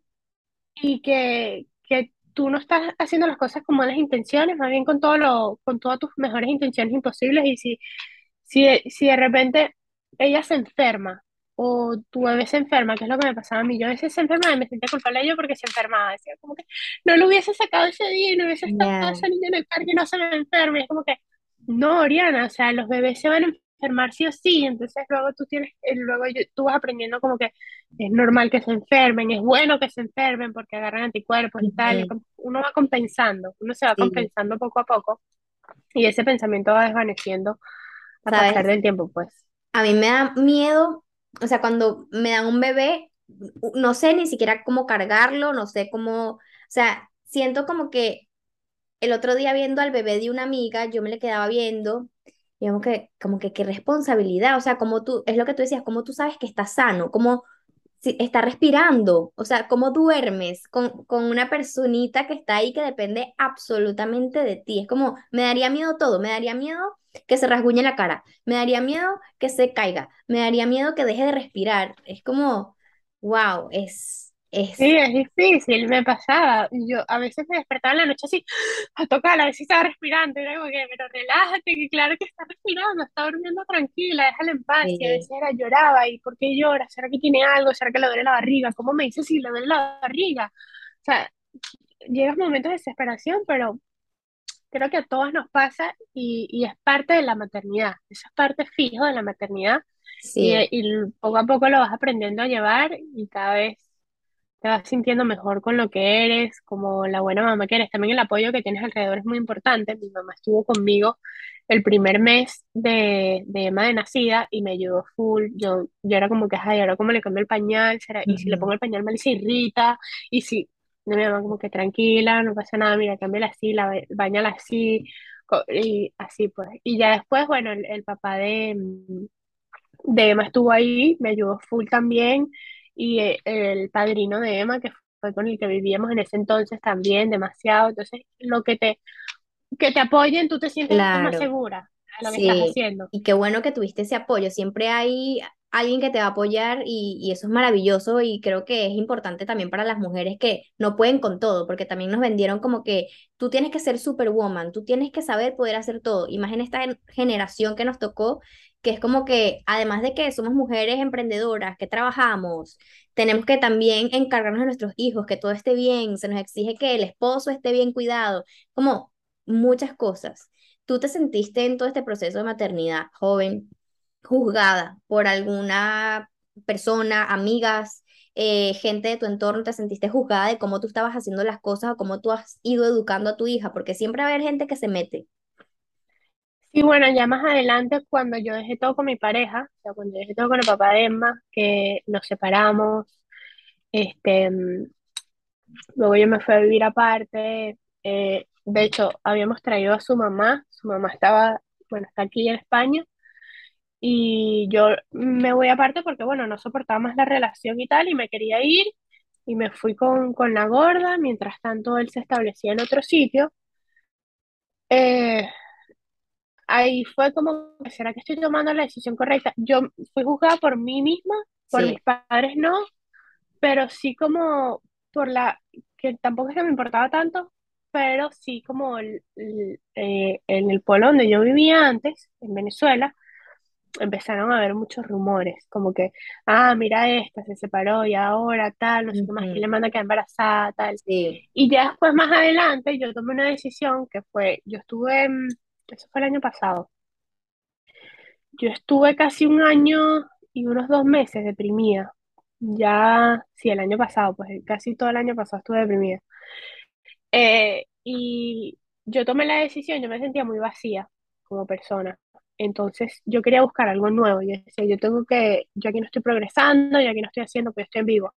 Y que, que tú no estás haciendo las cosas con malas intenciones, más bien con todo lo, con todas tus mejores intenciones imposibles. Y si, si, si de repente ella se enferma o tu bebé se enferma, que es lo que me pasaba a mí, yo a veces se enfermaba y me sentía culpable ello porque se enfermaba, decía como que no lo hubiese sacado ese día y no hubiese estado esa niña en el parque y no se me enferma, y es como que, no, Oriana, o sea, los bebés se van a enfermar sí o sí, entonces luego tú tienes, eh, luego tú vas aprendiendo como que es normal que se enfermen, es bueno que se enfermen porque agarran anticuerpos y tal, uno va compensando, uno se va compensando poco a poco y ese pensamiento va desvaneciendo a pasar del tiempo, pues. A mí me da miedo, o sea, cuando me dan un bebé, no sé ni siquiera cómo cargarlo, no sé cómo, o sea, siento como que el otro día viendo al bebé de una amiga, yo me le quedaba viendo digamos que, como que qué responsabilidad, o sea, como tú, es lo que tú decías, como tú sabes que está sano, como si está respirando, o sea, cómo duermes con, con una personita que está ahí que depende absolutamente de ti. Es como, me daría miedo todo, me daría miedo que se rasguñe la cara, me daría miedo que se caiga, me daría miedo que deje de respirar. Es como, wow, es, Sí, es difícil, me pasaba. Yo a veces me despertaba en la noche así, a tocar, a ver si estaba respirando. era como que, pero relájate, que claro que está respirando, está durmiendo tranquila, déjala en paz. Y a veces era, lloraba, ¿y por qué llora? ¿Será que tiene algo? ¿Será que le duele la barriga? ¿Cómo me dice si le duele la barriga? O sea, llegas momentos de desesperación, pero creo que a todos nos pasa y, y es parte de la maternidad, esa parte fijo de la maternidad. Sí. Y, y poco a poco lo vas aprendiendo a llevar y cada vez te vas sintiendo mejor con lo que eres, como la buena mamá que eres. También el apoyo que tienes alrededor es muy importante. Mi mamá estuvo conmigo el primer mes de, de Emma de nacida y me ayudó full. Yo, yo era como que, ay, ahora como le cambio el pañal, ¿será? y si le pongo el pañal mal se irrita, y si, no, mi mamá como que tranquila, no pasa nada, mira, cámbiala así, la, bañala así, y así pues. Y ya después, bueno, el, el papá de, de Emma estuvo ahí, me ayudó full también y eh, el padrino de Emma, que fue con el que vivíamos en ese entonces también, demasiado. Entonces, lo que te, que te apoyen, tú te sientes más segura de lo que estás haciendo. Y qué bueno que tuviste ese apoyo. Siempre hay alguien que te va a apoyar y, y, eso es maravilloso y creo que es importante también para las mujeres que no pueden con todo, porque también nos vendieron como que tú tienes que ser superwoman, tú tienes que saber poder hacer todo. Y más en esta generación que nos tocó, que es como que además de que somos mujeres emprendedoras, que trabajamos, tenemos que también encargarnos de nuestros hijos, que todo esté bien, se nos exige que el esposo esté bien cuidado, como muchas cosas. ¿Tú te sentiste en todo este proceso de maternidad joven, juzgada por alguna persona, amigas, eh, gente de tu entorno, te sentiste juzgada de cómo tú estabas haciendo las cosas o cómo tú has ido educando a tu hija? Porque siempre va a haber gente que se mete. Y bueno, ya más adelante, cuando yo dejé todo con mi pareja, o sea, cuando yo dejé todo con el papá de Emma, que nos separamos, este, luego yo me fui a vivir aparte, eh, de hecho, habíamos traído a su mamá, su mamá estaba, bueno, está aquí en España, y yo me voy aparte porque, bueno, no soportaba más la relación y tal, y me quería ir, y me fui con, con la gorda, mientras tanto él se establecía en otro sitio. Eh, ahí fue como, ¿será que estoy tomando la decisión correcta? Yo fui juzgada por mí misma, por mis padres no, pero sí como por la, que tampoco es que me importaba tanto, pero sí como el, eh, en el pueblo donde yo vivía antes, en Venezuela, empezaron a haber muchos rumores, como que, ah, mira esta, se separó y ahora tal, no sé qué más, que le manda que embarazada, tal. Sí. Y ya después, más adelante, yo tomé una decisión que fue, yo estuve, en- eso fue el año pasado, yo estuve casi un año y unos dos meses deprimida. Ya, sí, el año pasado, pues casi todo el año pasado estuve deprimida. Eh, y yo tomé la decisión, yo me sentía muy vacía como persona. Entonces yo quería buscar algo nuevo. Yo decía, yo tengo que, yo aquí no estoy progresando, yo aquí no estoy haciendo, pues estoy en vivo.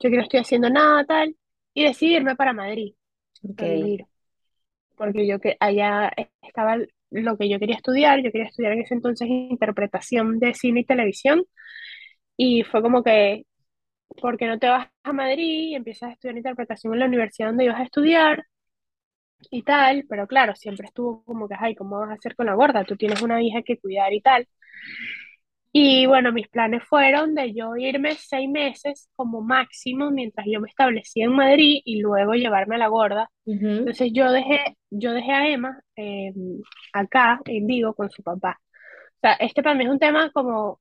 Yo aquí no estoy haciendo nada tal. Y decidí irme para Madrid Ok. a vivir. Porque yo que allá estaba lo que yo quería estudiar. Yo quería estudiar en ese entonces interpretación de cine y televisión. Y fue como que, ¿por qué no te vas a Madrid y empiezas a estudiar interpretación en la universidad donde ibas a estudiar? y tal, pero claro, siempre estuvo como que, ay, ¿cómo vas a hacer con la gorda? Tú tienes una hija que cuidar y tal. Y bueno, mis planes fueron de yo irme seis meses como máximo mientras yo me establecía en Madrid y luego llevarme a la gorda. Ujú. Entonces yo dejé, yo dejé a Emma eh, acá en Vigo con su papá. O sea, este para mí es un tema como,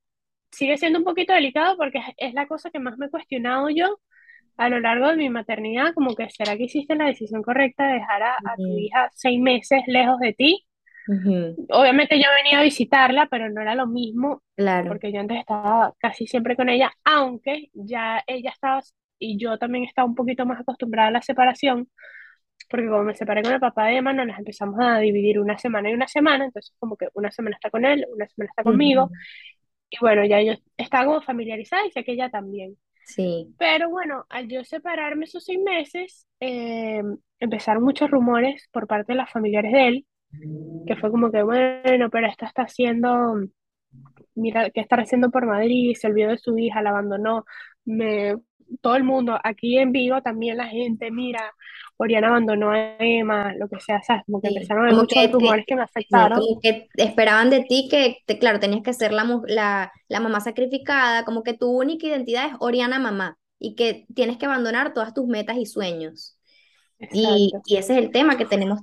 sigue siendo un poquito delicado porque es, es la cosa que más me he cuestionado yo a lo largo de mi maternidad, como que será que hiciste la decisión correcta de dejar a, a tu hija seis meses lejos de ti. Obviamente yo venía a visitarla, pero no era lo mismo Claro. porque yo antes estaba casi siempre con ella, aunque ya ella estaba y yo también estaba un poquito más acostumbrada a la separación, porque como me separé con el papá de Emma, nos empezamos a dividir una semana y una semana, entonces como que una semana está con él, una semana está conmigo, y bueno, ya yo estaba como familiarizada y sé que ella también. Sí. Pero bueno, al yo separarme esos seis meses, eh, empezaron muchos rumores por parte de las familiares de él, que fue como que, bueno, pero esta está haciendo, mira, ¿qué está haciendo por Madrid? Se olvidó de su hija, la abandonó. Me, todo el mundo, aquí en Vigo también la gente, mira, Oriana abandonó a Emma, lo que sea, ¿sabes? Como que Sí. empezaron a Como muchos que rumores que me no, afectaron. como que esperaban de ti que, te- claro, tenías que ser la, la, la mamá sacrificada, como que tu única identidad es Oriana mamá y que tienes que abandonar todas tus metas y sueños. Y, y ese es el tema que tenemos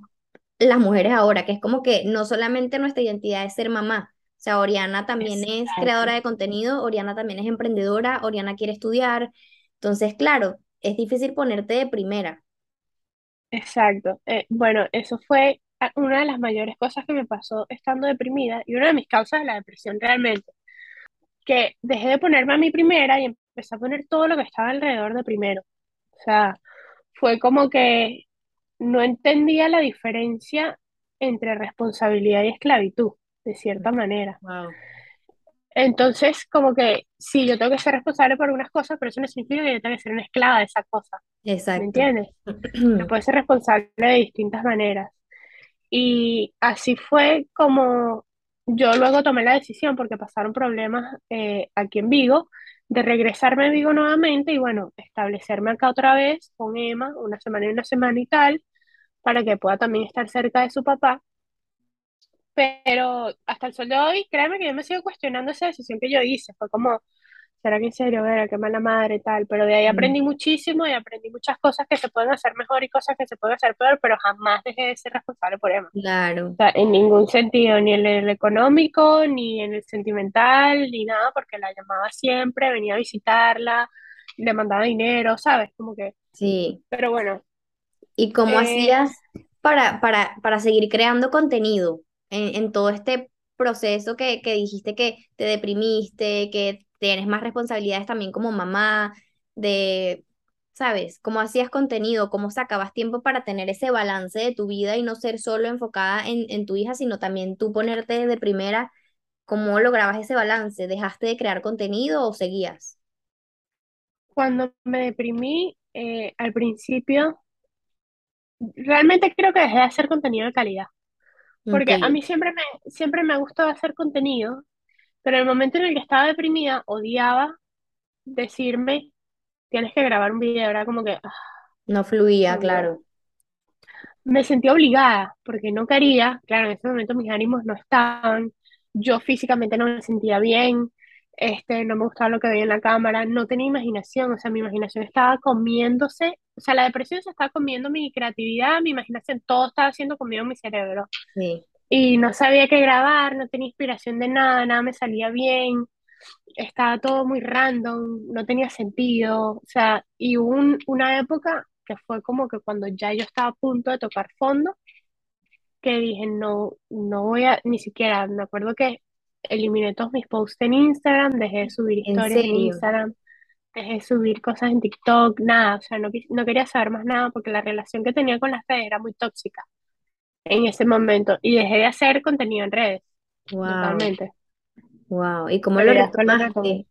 las mujeres ahora, que es como que no solamente nuestra identidad es ser mamá, o sea, Oriana también es creadora de contenido, Oriana también es emprendedora, Oriana quiere estudiar, entonces, claro, es difícil ponerte de primera. Exacto. Eh, bueno, eso fue a- una de las mayores cosas que me pasó estando deprimida y una de mis causas de la depresión realmente, que dejé de ponerme a mi primera y empecé a poner todo lo que estaba alrededor de primero. O sea, fue como que no entendía la diferencia entre responsabilidad y esclavitud, de cierta manera. Wow. Entonces, como que sí, yo tengo que ser responsable por unas cosas, pero eso no significa que yo tenga que ser una esclava de esa cosa, ¿me Exacto. entiendes? <clears throat> Se puede ser responsable de distintas maneras. Y así fue como yo luego tomé la decisión, porque pasaron problemas eh, aquí en Vigo, de regresarme a Vigo nuevamente y bueno, establecerme acá otra vez con Emma, una semana y una semana y tal, para que pueda también estar cerca de su papá. Pero hasta el sol de hoy, créeme que yo me sigo cuestionando esa decisión que yo hice. Fue como, ¿será que en serio, ver, qué mala madre tal? Pero de ahí aprendí muchísimo y aprendí muchas cosas que se pueden hacer mejor y cosas que se pueden hacer peor, pero jamás dejé de ser responsable por Emma. Claro. O sea, en ningún sentido, ni en el económico, ni en el sentimental, ni nada, porque la llamaba siempre, venía a visitarla, le mandaba dinero, ¿sabes? Como que, Sí. pero bueno, ¿Y cómo eh, hacías para, para, para seguir creando contenido en, en todo este proceso que, que dijiste que te deprimiste, que tienes más responsabilidades también como mamá, de, ¿sabes? ¿Cómo hacías contenido? ¿Cómo sacabas tiempo para tener ese balance de tu vida y no ser solo enfocada en, en tu hija, sino también tú ponerte de primera? ¿Cómo lograbas ese balance? ¿Dejaste de crear contenido o seguías? cuando me deprimí, eh, al principio, realmente creo que dejé de hacer contenido de calidad, porque a mí siempre me, siempre me ha gustado hacer contenido, pero en el momento en el que estaba deprimida, odiaba decirme, tienes que grabar un video, era como que, ah, no fluía, claro. me sentí obligada porque no quería, claro, en ese momento mis ánimos no estaban, yo físicamente no me sentía bien, este, no me gustaba lo que veía en la cámara, no tenía imaginación, o sea, mi imaginación estaba comiéndose, o sea, la depresión se estaba comiendo mi creatividad, mi imaginación, todo estaba siendo comido en mi cerebro. Sí. Y no sabía qué grabar, no tenía inspiración de nada, nada me salía bien, estaba todo muy random, no tenía sentido, o sea, y hubo un- una época que fue como que cuando ya yo estaba a punto de tocar fondo, que dije, no, no voy a, ni siquiera, me acuerdo que eliminé todos mis posts en Instagram, dejé de subir En historias en serio. Instagram, dejé de subir cosas en TikTok, nada, o sea, no, no quería saber más nada porque la relación que tenía con las redes era muy tóxica en ese momento y dejé de hacer contenido en redes, Wow, totalmente, wow. ¿Y cómo pero lo retomaste?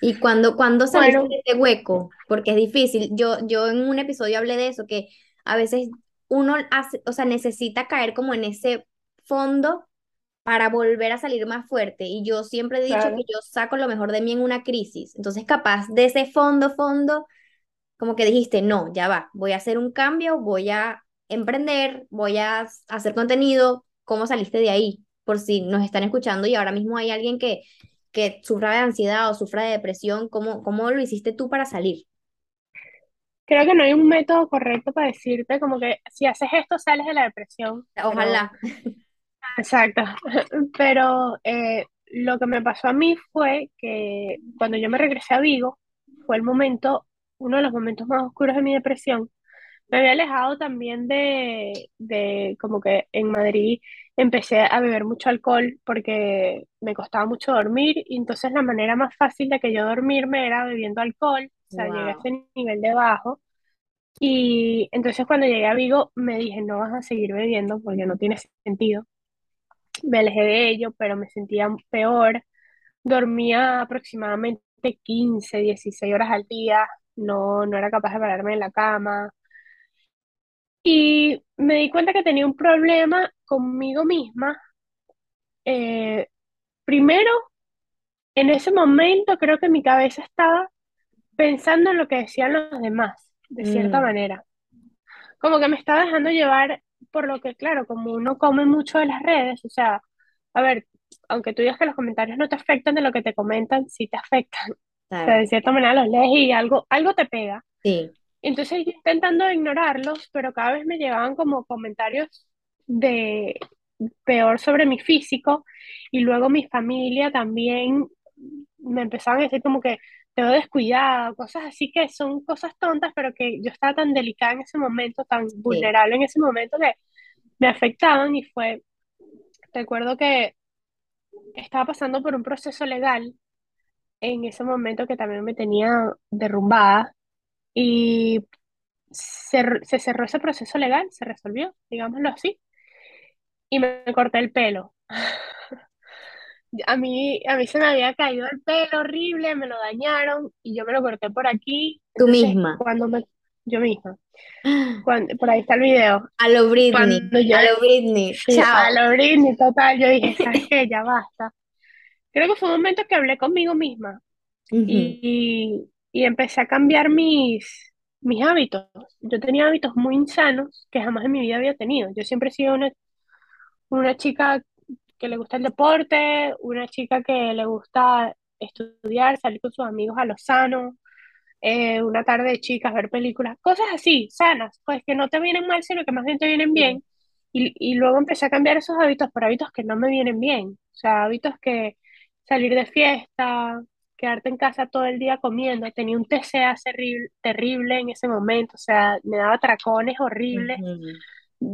¿Y cuando, cuando saliste Bueno, de ese hueco? Porque es difícil. Yo, yo en un episodio hablé de eso, que a veces uno hace, o sea, necesita caer como en ese fondo para volver a salir más fuerte. Y yo siempre he dicho que yo saco lo mejor de mí en una crisis. Entonces, capaz de ese fondo, fondo, como que dijiste, no, ya va, voy a hacer un cambio, voy a emprender, voy a hacer contenido. ¿Cómo saliste de ahí? Por si nos están escuchando y ahora mismo hay alguien que, que sufra de ansiedad o sufra de depresión, ¿cómo, cómo lo hiciste tú para salir? Creo que no hay un método correcto para decirte como que si haces esto sales de la depresión, pero Ojalá. <laughs> exacto. <laughs> Pero eh, lo que me pasó a mí fue que cuando yo me regresé a Vigo, fue el momento, uno de los momentos más oscuros de mi depresión. Me había alejado también de, de como que en Madrid empecé a beber mucho alcohol porque me costaba mucho dormir y entonces la manera más fácil de que yo dormirme era bebiendo alcohol, o sea, llegué a ese nivel de bajo. Y entonces cuando llegué a Vigo me dije, no vas a seguir bebiendo porque no tiene sentido. Me alejé de ello, pero me sentía peor. Dormía aproximadamente 15 16 horas al día. No, no era capaz de pararme de la cama. Y me di cuenta que tenía un problema conmigo misma. Eh, primero, en ese momento creo que mi cabeza estaba pensando en lo que decían los demás, de cierta Mm, manera. como que me estaba dejando llevar por lo que, claro, como uno come mucho de las redes, o sea, a ver, aunque tú digas que los comentarios no te afectan de lo que te comentan, sí te afectan. O sea, claro. de cierta manera los lees y algo, algo te pega. Sí, Entonces yo intentando ignorarlos, pero cada vez me llegaban como comentarios de peor sobre mi físico y luego mi familia también me empezaban a decir como que te veo descuidada, cosas así que son cosas tontas, pero que yo estaba tan delicada en ese momento, tan sí. vulnerable en ese momento que me afectaban y fue, recuerdo que estaba pasando por un proceso legal en ese momento que también me tenía derrumbada y se, se cerró ese proceso legal, se resolvió, digámoslo así, y me corté el pelo. <laughs> A mí, a mí se me había caído el pelo horrible, me lo dañaron y yo me lo corté por aquí. Tú Entonces, misma. cuando me, yo misma, cuando, por ahí está el video, A lo Britney, yo, a lo Britney. sí, a Chao. lo Britney, total, yo dije, ¿sabes <laughs> qué? Ya basta. Creo que fue un momento que hablé conmigo misma y, y empecé a cambiar mis, mis hábitos. Yo tenía hábitos muy insanos que jamás en mi vida había tenido. Yo siempre he sido una, una chica que le gusta el deporte, una chica que le gusta estudiar, salir con sus amigos a lo sano, eh, una tarde de chicas, ver películas, cosas así, sanas, pues que no te vienen mal, sino que más bien te vienen bien. Y, y luego empecé a cambiar esos hábitos por hábitos que no me vienen bien. O sea, hábitos que salir de fiesta, quedarte en casa todo el día comiendo. Tenía un TCA terrible, terrible en ese momento, o sea, me daba tracones horribles,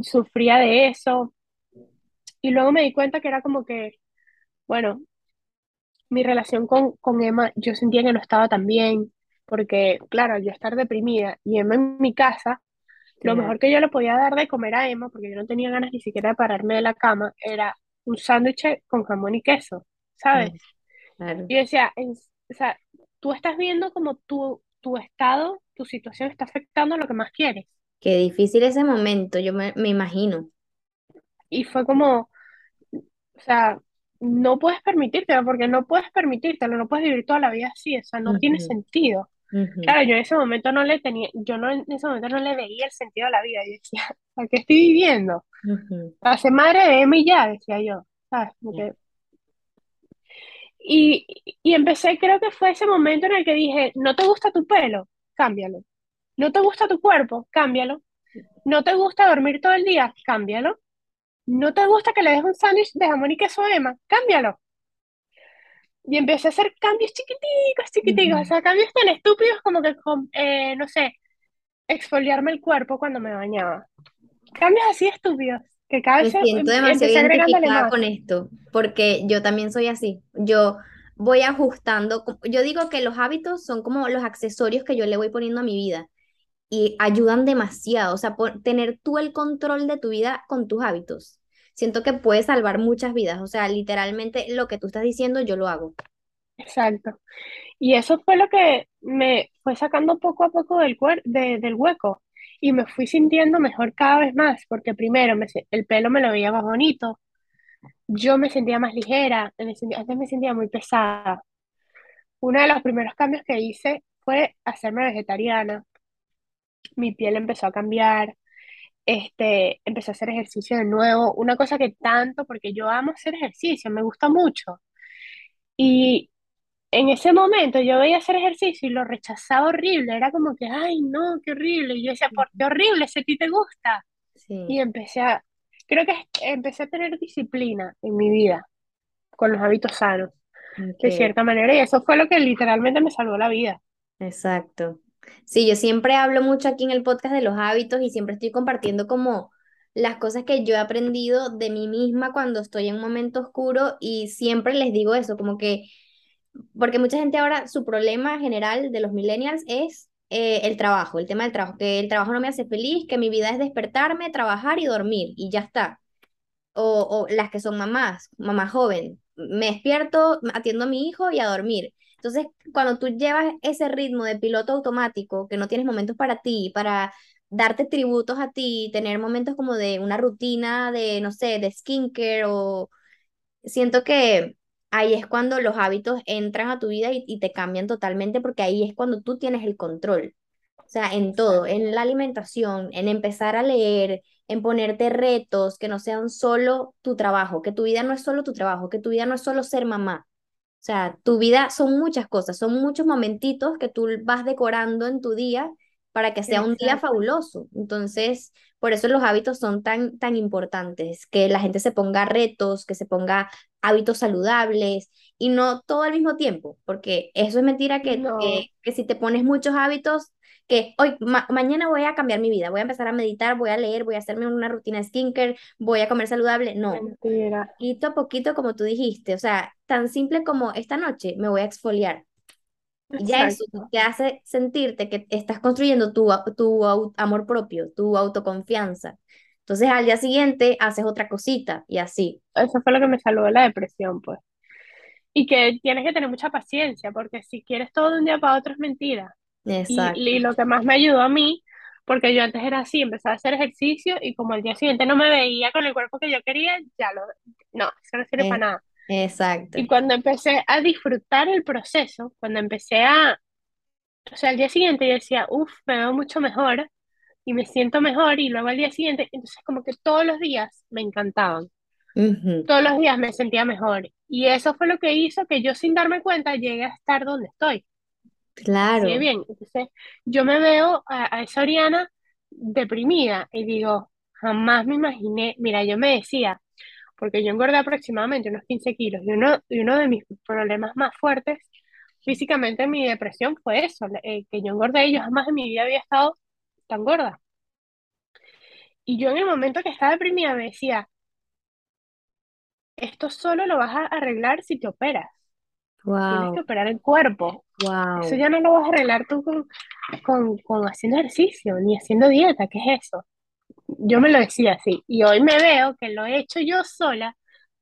sufría de eso. Y luego me di cuenta que era como que, bueno, mi relación con, con Emma, yo sentía que no estaba tan bien, porque, claro, yo estar deprimida y Emma en mi casa, lo mejor que yo le podía dar de comer a Emma, porque yo no tenía ganas ni siquiera de pararme de la cama, era un sándwich con jamón y queso, ¿sabes? claro, yo decía, en- o sea, tú estás viendo como tu, tu estado, tu situación está afectando lo que más quieres. Qué difícil ese momento, yo me, me imagino. Y fue como, o sea, no puedes permitírtelo, porque no puedes permitírtelo, no puedes vivir toda la vida así, o sea, no tiene Ujú, sentido. ujú, Claro, yo en ese momento no le tenía, yo no en ese momento no le veía el sentido a la vida. Yo decía, <laughs> ¿a qué estoy viviendo? ujú, Para ser madre de Emma y ya, decía yo, ¿sabes? Como ya. que- y, y empecé, creo que fue ese momento en el que dije, ¿no te gusta tu pelo? Cámbialo. ¿No te gusta tu cuerpo? Cámbialo. ¿No te gusta dormir todo el día? Cámbialo. ¿no te gusta que le des un sándwich de jamón y queso a Emma? Cámbialo. Y empecé a hacer cambios chiquiticos, chiquiticos, o sea, cambios tan estúpidos como que, eh, no sé, exfoliarme el cuerpo cuando me bañaba. Cambios así estúpidos, que cada Me siento em- demasiado identificada con esto, porque yo también soy así. Yo voy ajustando, yo digo que los hábitos son como los accesorios que yo le voy poniendo a mi vida y ayudan demasiado. O sea, por- tener tú el control de tu vida con tus hábitos. Siento que puede salvar muchas vidas. O sea, literalmente lo que tú estás diciendo, yo lo hago. Exacto. Y eso fue lo que me fue sacando poco a poco del, cuer- de- del hueco. Y me fui sintiendo mejor cada vez más, porque primero me el pelo me lo veía más bonito, yo me sentía más ligera, antes me sentía muy pesada. Uno de los primeros cambios que hice fue hacerme vegetariana. Mi piel empezó a cambiar, este, empecé a hacer ejercicio de nuevo, una cosa que tanto, porque yo amo hacer ejercicio, me gusta mucho. Y en ese momento yo veía hacer ejercicio y lo rechazaba horrible, era como que, ay, no, qué horrible. Y yo decía, ¿por qué horrible si a ti te gusta? Sí, Y empecé a, creo que empecé a tener disciplina en mi vida con los hábitos sanos, de cierta manera, y eso fue lo que literalmente me salvó la vida. Exacto. Sí, yo siempre hablo mucho aquí en el podcast de los hábitos y siempre estoy compartiendo como las cosas que yo he aprendido de mí misma cuando estoy en un momento oscuro y siempre les digo eso, como que, porque mucha gente ahora, su problema general de los millennials es eh, el trabajo, el tema del trabajo, que el trabajo no me hace feliz, que mi vida es despertarme, trabajar y dormir y ya está o, o las que son mamás, mamá joven, me despierto, atiendo a mi hijo y a dormir. Entonces, cuando tú llevas ese ritmo de piloto automático, que no tienes momentos para ti, para darte tributos a ti, tener momentos como de una rutina de, no sé, de skincare o siento que ahí es cuando los hábitos entran a tu vida y, y te cambian totalmente porque ahí es cuando tú tienes el control. O sea, en todo, en la alimentación, en empezar a leer, en ponerte retos que no sean solo tu trabajo, que tu vida no es solo tu trabajo, que tu vida no es solo ser mamá. O sea, tu vida son muchas cosas, son muchos momentitos que tú vas decorando en tu día para que sea un día fabuloso. Entonces, por eso los hábitos son tan, tan importantes, que la gente se ponga retos, que se ponga hábitos saludables y no todo al mismo tiempo, porque eso es mentira que, que, No, que si te pones muchos hábitos, que hoy, ma- mañana voy a cambiar mi vida, voy a empezar a meditar, voy a leer, voy a hacerme una rutina de skincare, voy a comer saludable. No, mentira. poquito a poquito, como tú dijiste, o sea, tan simple como esta noche me voy a exfoliar. Y ya eso Exacto. te hace sentirte que estás construyendo tu, tu amor propio, tu autoconfianza. Entonces al día siguiente haces otra cosita y así. Eso fue lo que me salvó de la depresión, pues. Y que tienes que tener mucha paciencia, porque si quieres todo de un día para otro es mentira. Y, y Exacto. lo que más me ayudó a mí, porque yo antes era así, empezaba a hacer ejercicio y como al día siguiente no me veía con el cuerpo que yo quería, ya lo, no, eso no sirve para Eh, nada. Exacto. Y cuando empecé a disfrutar el proceso, cuando empecé a, o sea, al día siguiente yo decía, uff, me veo mucho mejor y me siento mejor y luego al día siguiente, entonces como que todos los días me encantaban, Ujú, todos los días me sentía mejor. Y eso fue lo que hizo que yo sin darme cuenta llegué a estar donde estoy. Claro. bien. Entonces, yo me veo a, a esa Oriana deprimida y digo, jamás me imaginé, mira, yo me decía, porque yo engordé aproximadamente unos 15 kilos y uno, y uno de mis problemas más fuertes físicamente en mi depresión fue eso, eh, que yo engordé y yo jamás en mi vida había estado tan gorda. Y yo en el momento que estaba deprimida me decía, esto solo lo vas a arreglar si te operas. Tienes que operar el cuerpo. Eso ya no lo vas a arreglar tú con, con, con haciendo ejercicio ni haciendo dieta. ¿Qué es eso? Yo me lo decía así. Y hoy me veo que lo he hecho yo sola,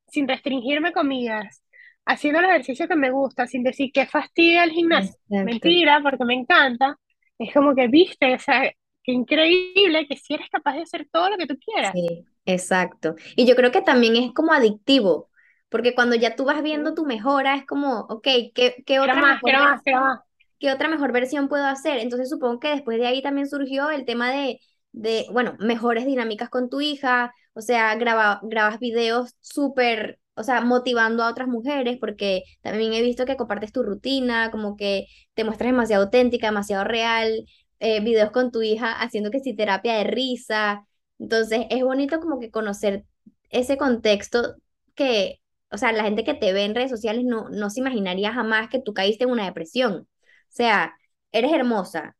sin restringirme comidas, haciendo el ejercicio que me gusta, sin decir qué fastidio el gimnasio. Exacto. Mentira, porque me encanta. Es como que viste, o sea, qué increíble que si eres capaz de hacer todo lo que tú quieras. Sí, exacto. Y yo creo que también es como adictivo, porque cuando ya tú vas viendo tu mejora, es como, ok, ¿qué, qué otra más, mejor más, más. ¿Qué otra mejor versión puedo hacer? Entonces supongo que después de ahí también surgió el tema de, de bueno, mejores dinámicas con tu hija, o sea, graba, grabas videos súper, o sea, motivando a otras mujeres, porque también he visto que compartes tu rutina, como que te muestras demasiado auténtica, demasiado real, eh, videos con tu hija haciendo que sí terapia de risa. Entonces es bonito como que conocer ese contexto que, o sea, la gente que te ve en redes sociales no, no se imaginaría jamás que tú caíste en una depresión. O sea, eres hermosa,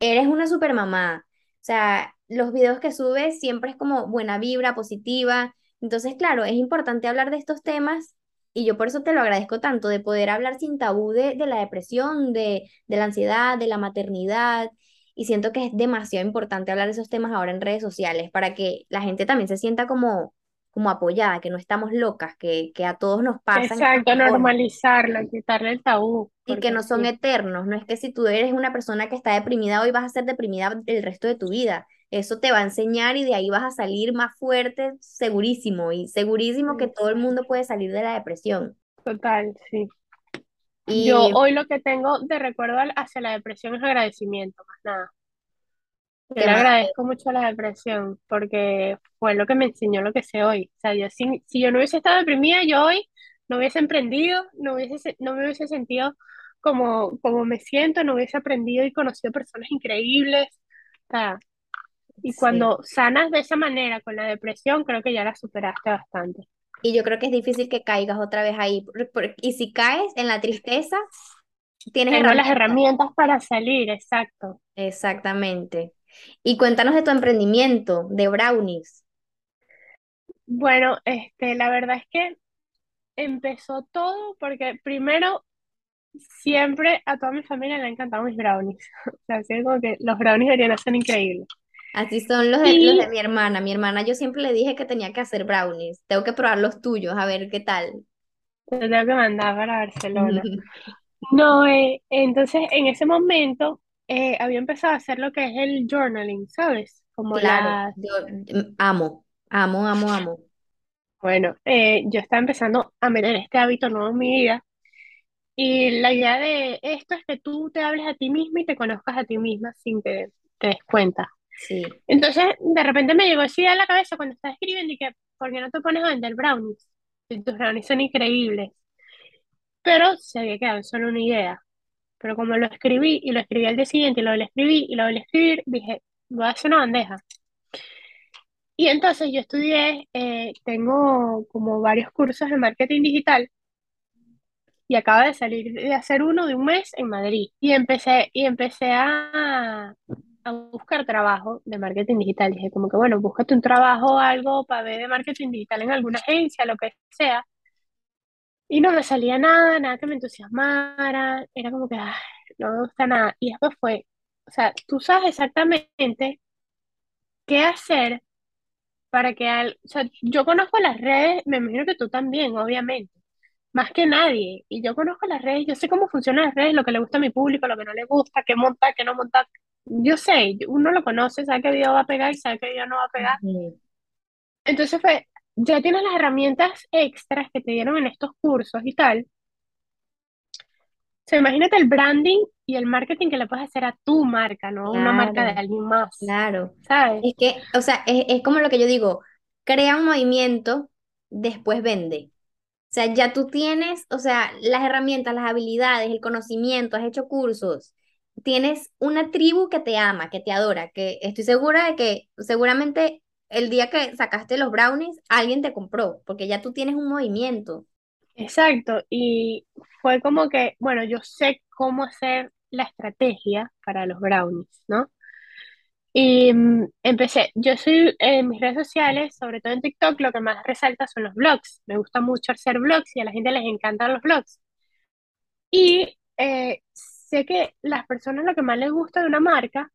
eres una super mamá. O sea, los videos que subes siempre es como buena vibra, positiva. Entonces, claro, es importante hablar de estos temas y yo por eso te lo agradezco tanto, de poder hablar sin tabú de, de la depresión, de, de la ansiedad, de la maternidad. Y siento que es demasiado importante hablar de esos temas ahora en redes sociales para que la gente también se sienta como, como apoyada, que no estamos locas, que, que a todos nos pasa. Exacto, normalizarlo, quitarle el tabú. Y que no son eternos, no es que si tú eres una persona que está deprimida hoy vas a ser deprimida el resto de tu vida. Eso te va a enseñar y de ahí vas a salir más fuerte, segurísimo, y segurísimo que todo el mundo puede salir de la depresión. Total, sí. Y... Yo hoy lo que tengo de recuerdo hacia la depresión es agradecimiento, más nada. Yo le agradezco mucho la depresión porque fue lo que me enseñó lo que sé hoy. O sea, yo, si, si yo no hubiese estado deprimida, yo hoy no hubiese emprendido, no, hubiese, no me hubiese sentido como, como me siento, no hubiese aprendido y conocido personas increíbles. O sea, y cuando sanas de esa manera con la depresión, creo que ya la superaste bastante. Y yo creo que es difícil que caigas otra vez ahí. Y si caes en la tristeza, tienes Tengo las herramientas para salir, exacto. Exactamente. Y cuéntanos de tu emprendimiento de brownies. Bueno, este, la verdad es que empezó todo porque primero siempre a toda mi familia le han encantado mis brownies. <laughs> O sea, como que los brownies deberían ser increíbles. Así son los de, los de mi hermana. Mi hermana yo siempre le dije que tenía que hacer brownies. Tengo que probar los tuyos, a ver qué tal. Te tengo que mandar para Barcelona. <laughs> No, eh, entonces en ese momento eh, había empezado a hacer lo que es el journaling, ¿sabes? Como Claro, yo mm, amo, amo, amo, amo. Bueno, eh, yo estaba empezando a meter este hábito nuevo en mi vida y la idea de esto es que tú te hables a ti misma y te conozcas a ti misma sin que te des cuenta. Entonces, de repente me llegó esa idea a la cabeza cuando estaba escribiendo y que, ¿por qué no te pones a vender brownies? tus brownies son increíbles. Pero se había quedado solo una idea. Pero como lo escribí y lo escribí al día siguiente y lo escribí y lo volví a escribir, dije, voy a hacer una bandeja. Y entonces yo estudié, eh, tengo como varios cursos de marketing digital y acabo de salir de hacer uno de un mes en Madrid. Y empecé, y empecé a, a buscar trabajo de marketing digital. Dije como que, bueno, búscate un trabajo, algo para ver de marketing digital en alguna agencia, lo que sea. Y no me salía nada, nada que me entusiasmara, era como que, no me gusta nada. Y después fue, o sea, tú sabes exactamente qué hacer para que al, o sea, yo conozco las redes, me imagino que tú también, obviamente, más que nadie. Y yo conozco las redes, yo sé cómo funcionan las redes, lo que le gusta a mi público, lo que no le gusta, qué montar, qué no montar. Yo sé, uno lo conoce, sabe qué video va a pegar y sabe qué video no va a pegar. Entonces fue, ya tienes las herramientas extras que te dieron en estos cursos y tal. O sea, imagínate el branding y el marketing que le puedes hacer a tu marca, no a una marca de alguien más. Claro. ¿Sabes? Es que, o sea, es, es como lo que yo digo, crea un movimiento, después vende. O sea, ya tú tienes, o sea, las herramientas, las habilidades, el conocimiento, has hecho cursos, tienes una tribu que te ama, que te adora, que estoy segura de que seguramente el día que sacaste los brownies, alguien te compró, porque ya tú tienes un movimiento. Exacto, y fue como que, bueno, yo sé cómo hacer la estrategia para los brownies, ¿no? Y mm, empecé, yo soy en mis redes sociales, sobre todo en TikTok, lo que más resalta son los vlogs. Me gusta mucho hacer vlogs y a la gente les encantan los vlogs. Y eh, sé que las personas lo que más les gusta de una marca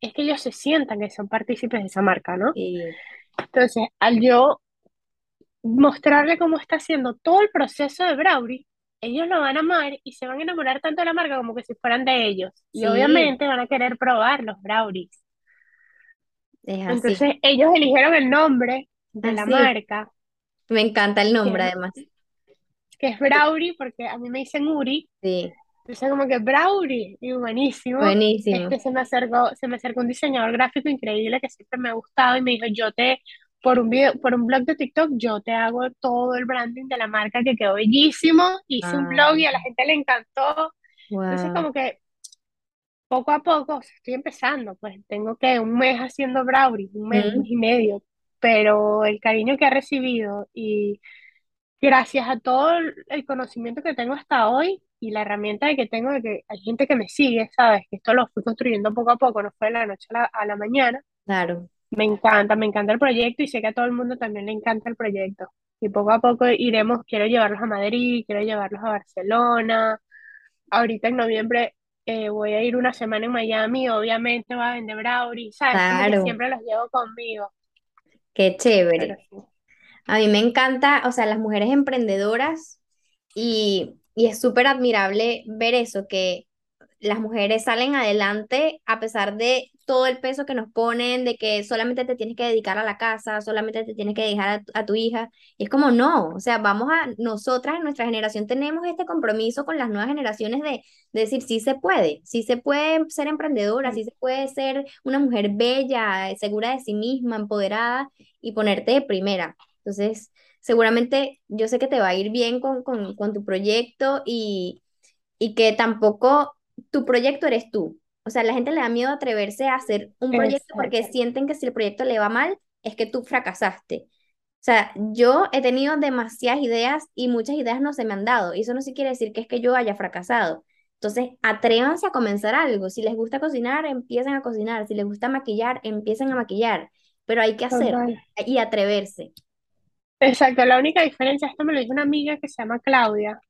es que ellos se sientan que son partícipes de esa marca, ¿no? Entonces, al yo mostrarle cómo está haciendo todo el proceso de Brauri, ellos lo van a amar y se van a enamorar tanto de la marca como que si fueran de ellos. Y obviamente van a querer probar los Brauris. Entonces, ellos eligieron el nombre de la marca. Me encanta el nombre, además. Que es Brauri, porque a mí me dicen Uri. Sí. Entonces, como que Brauri, y buenísimo. Buenísimo. Este se me acercó, se me acercó un diseñador gráfico increíble que siempre me ha gustado y me dijo, yo te, por un video, por un blog de TikTok, yo te hago todo el branding de la marca que quedó bellísimo. Hice un blog y a la gente le encantó. Entonces, como que poco a poco, estoy empezando, pues tengo que un mes haciendo Brauri, un mes, un mes y medio. pero el cariño que ha recibido y gracias a todo el conocimiento que tengo hasta hoy y la herramienta que tengo de que hay gente que me sigue, ¿sabes? Que esto lo fui construyendo poco a poco, no fue de la noche a la, a la mañana. Claro. Me encanta, me encanta el proyecto y sé que a todo el mundo también le encanta el proyecto. Y poco a poco iremos, quiero llevarlos a Madrid, quiero llevarlos a Barcelona. Ahorita en noviembre eh, voy a ir una semana en Miami, obviamente va a vender Brownie, ¿sabes? Siempre los llevo conmigo. qué Pero chévere. sí, A mí me encanta, o sea, las mujeres emprendedoras y, y es súper admirable ver eso, que las mujeres salen adelante a pesar de todo el peso que nos ponen, de que solamente te tienes que dedicar a la casa, solamente te tienes que dejar a, tu a tu hija. Y es como, no, o sea, vamos a, nosotras en nuestra generación tenemos este compromiso con las nuevas generaciones de, de decir, sí se puede, sí se puede ser emprendedora, sí, sí se puede ser una mujer bella, segura de sí misma, empoderada y ponerte de primera. Entonces, seguramente yo sé que te va a ir bien con, con, con tu proyecto y, y que tampoco tu proyecto eres tú. O sea, la gente le da miedo atreverse a hacer un proyecto porque sienten que si el proyecto le va mal, es que tú fracasaste. O sea, yo he tenido demasiadas ideas y muchas ideas no se me han dado. Y eso no sí quiere decir que es que yo haya fracasado. Entonces, atrévanse a comenzar algo. Si les gusta cocinar, empiecen a cocinar. Si les gusta maquillar, empiecen a maquillar. Pero hay que hacer total. y atreverse. Exacto, la única diferencia, esto me lo dijo una amiga que se llama Claudia,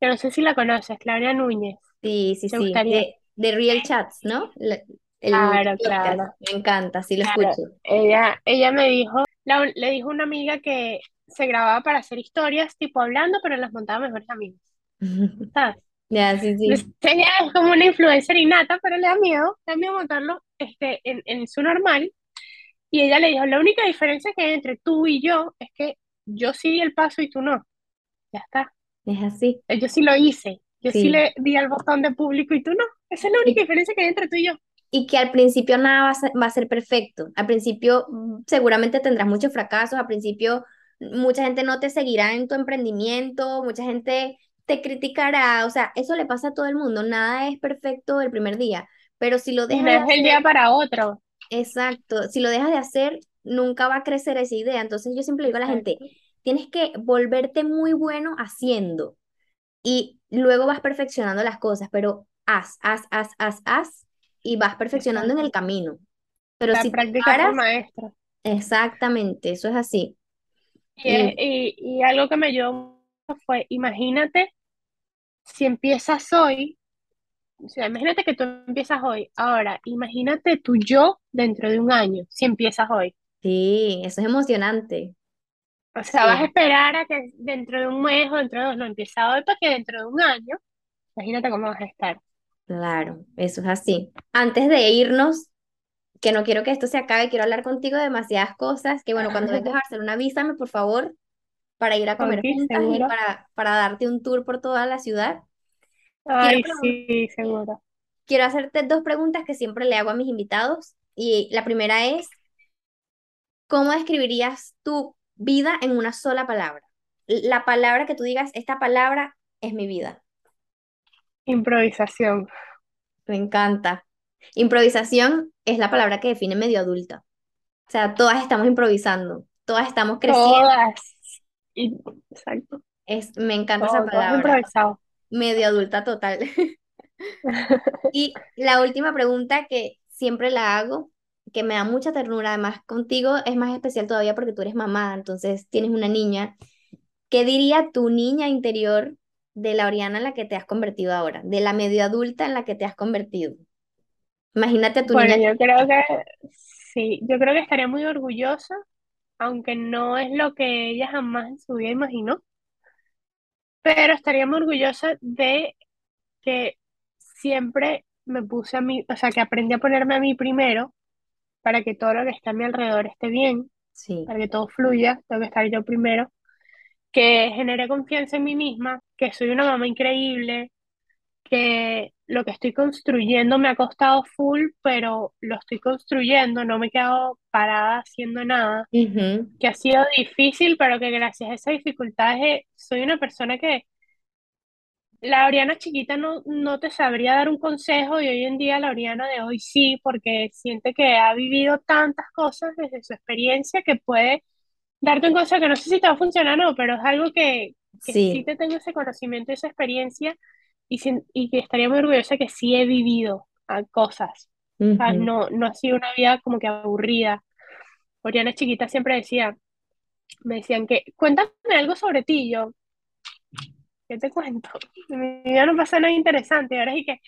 que no sé si la conoces, Claudia Núñez, Sí, sí, ¿te sí, gustaría? de, de Real Chats, ¿no? La- el Claro, podcast, claro, me encanta, sí lo claro. escucho. Ella, ella me dijo, la- le dijo una amiga que se grababa para hacer historias, tipo hablando, pero las montaba mejores amigos, ¿sabes? <laughs> Ya, sí, sí, ella es como una influencer innata, pero le da miedo, le da miedo montarlo este, en, en su normal. Y ella le dijo, la única diferencia que hay entre tú y yo es que yo sí di el paso y tú no. Ya está. es así, Eh, Yo sí lo hice. Yo sí sí. le di al botón de público y tú no. Esa es la única diferencia que hay entre tú y yo. y que al principio nada va a ser, va a ser perfecto. Al principio mm, seguramente tendrás muchos fracasos, al principio mucha gente no te seguirá en tu emprendimiento, mucha gente te criticará, o sea, eso le pasa a todo el mundo, nada es perfecto el primer día, pero si lo dejas no es el día para otro. Exacto, si lo dejas de hacer, nunca va a crecer esa idea. Entonces yo siempre digo a la gente, tienes que volverte muy bueno haciendo. y luego vas perfeccionando las cosas, pero haz, haz, haz, haz, haz y vas perfeccionando en el camino. Pero La si te práctica paras, maestro. exactamente, eso es así. Y, Y y, y algo que me ayudó fue, imagínate si empiezas hoy, o sea, imagínate que tú empiezas hoy. Ahora, imagínate tu yo dentro de un año, si empiezas hoy. sí, eso es emocionante. O sea, vas a esperar a que dentro de un mes o dentro de dos, no empieza hoy para que dentro de un año, imagínate cómo vas a estar. claro, eso es así. Antes de irnos, que no quiero que esto se acabe, quiero hablar contigo de demasiadas cosas, que bueno, cuando vengas a <laughs> Barcelona, avísame, por favor, para ir a comer juntas y para, para darte un tour por toda la ciudad. Ay, sí, seguro. quiero hacerte dos preguntas que siempre le hago a mis invitados. Y la primera es, ¿Cómo describirías tu vida en una sola palabra? La palabra que tú digas, esta palabra es mi vida. Improvisación. Me encanta. Improvisación es la palabra que define medio adulta. O sea, todas estamos improvisando, todas estamos creciendo. Todas. Exacto. Es, me encanta esa Todo, palabra. improvisado. Medio adulta total. <laughs> Y la última pregunta que siempre la hago, que me da mucha ternura, además contigo es más especial todavía porque tú eres mamá, entonces tienes una niña. ¿Qué diría tu niña interior de la Oriana en la que te has convertido ahora, de la medio adulta en la que te has convertido? Imagínate a tu Bueno, niña. yo creo que sí, yo creo que estaría muy orgullosa, aunque no es lo que ella jamás en su vida imaginó, pero estaría muy orgullosa de que siempre me puse a mí, o sea, que aprendí a ponerme a mí primero para que todo lo que está a mi alrededor esté bien, Sí. para que todo fluya, tengo que estar yo primero, que generé confianza en mí misma, que soy una mamá increíble, que lo que estoy construyendo me ha costado full, pero lo estoy construyendo, no me he quedado parada haciendo nada, que ha sido difícil, pero que gracias a esas dificultades eh, soy una persona que la Oriana chiquita no, no te sabría dar un consejo y hoy en día la Oriana de hoy sí, porque siente que ha vivido tantas cosas desde su experiencia que puede darte un consejo que no sé si te va a funcionar o no, pero es algo que, que sí. Sí. te tengo ese conocimiento, esa experiencia y, sin- y que estaría muy orgullosa que sí he vivido ah, cosas. O sea, Ujú. no, no ha sido una vida como que aburrida. Oriana chiquita siempre decía, me decían que, cuéntame algo sobre ti, y yo, ¿qué te cuento? En <laughs> mi vida no pasa nada interesante, ahora es que,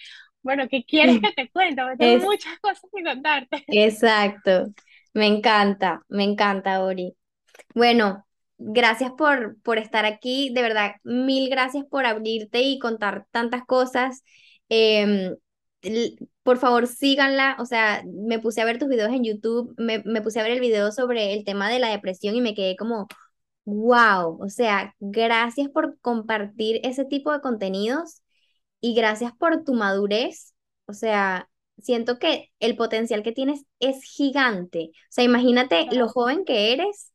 bueno, ¿qué quieres que <laughs> te cuente? Porque tengo Es muchas cosas que contarte. exacto. Me encanta, me encanta, Ori. Bueno, gracias por, por estar aquí. De verdad, mil gracias por abrirte y contar tantas cosas. Em, por favor, síganla. O sea, me puse a ver tus videos en YouTube, me, me puse a ver el video sobre el tema de la depresión y me quedé como, wow. O sea, gracias por compartir ese tipo de contenidos y gracias por tu madurez. O sea, siento que el potencial que tienes es gigante. O sea, imagínate lo joven que eres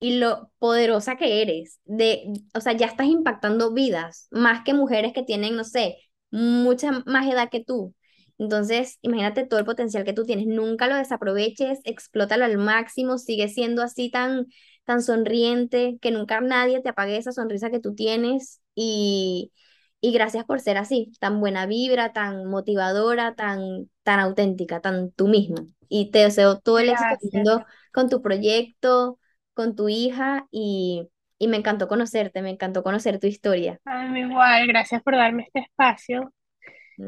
y lo poderosa que eres. De, o sea, ya estás impactando vidas, más que mujeres que tienen, no sé, mucha más edad que tú. Entonces, imagínate todo el potencial que tú tienes. Nunca lo desaproveches, explótalo al máximo, sigue siendo así tan, tan sonriente, que nunca nadie te apague esa sonrisa que tú tienes. Y, y gracias por ser así, tan buena vibra, tan motivadora, tan, tan auténtica, tan tú misma. Y te deseo todo el éxito con tu proyecto con tu hija y, y me encantó conocerte, me encantó conocer tu historia. A mí igual, gracias por darme este espacio.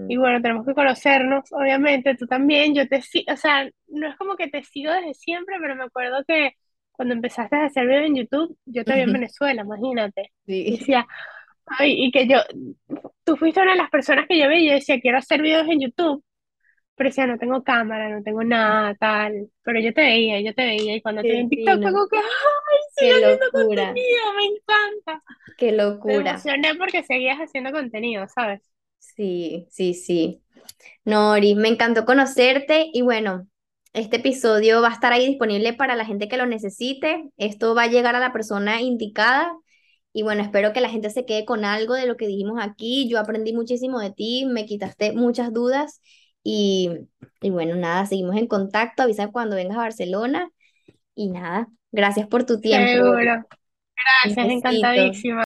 Y Mm, bueno, tenemos que conocernos, obviamente, tú también, yo te sigo, o sea, no es como que te sigo desde siempre, pero me acuerdo que cuando empezaste a hacer videos en YouTube, yo te vi en Venezuela, imagínate. Y Sí, decía, ay, y que yo, tú fuiste una de las personas que yo y yo decía, quiero hacer videos en YouTube, pero decía, no tengo cámara, no tengo nada, tal, pero yo te veía, yo te veía, y cuando te vi qué en TikTok fue como que, ay, qué haciendo locura, contenido, me encanta. qué Me locura. emocioné porque seguías haciendo contenido, ¿sabes? Sí, sí, sí. Nori, me encantó conocerte y bueno, este episodio va a estar ahí disponible para la gente que lo necesite. Esto va a llegar a la persona indicada y bueno, espero que la gente se quede con algo de lo que dijimos aquí. Yo aprendí muchísimo de ti, me quitaste muchas dudas y, y bueno, nada, seguimos en contacto. Avisa cuando vengas a Barcelona y nada, gracias por tu tiempo. Seguro. Gracias, encantadísima.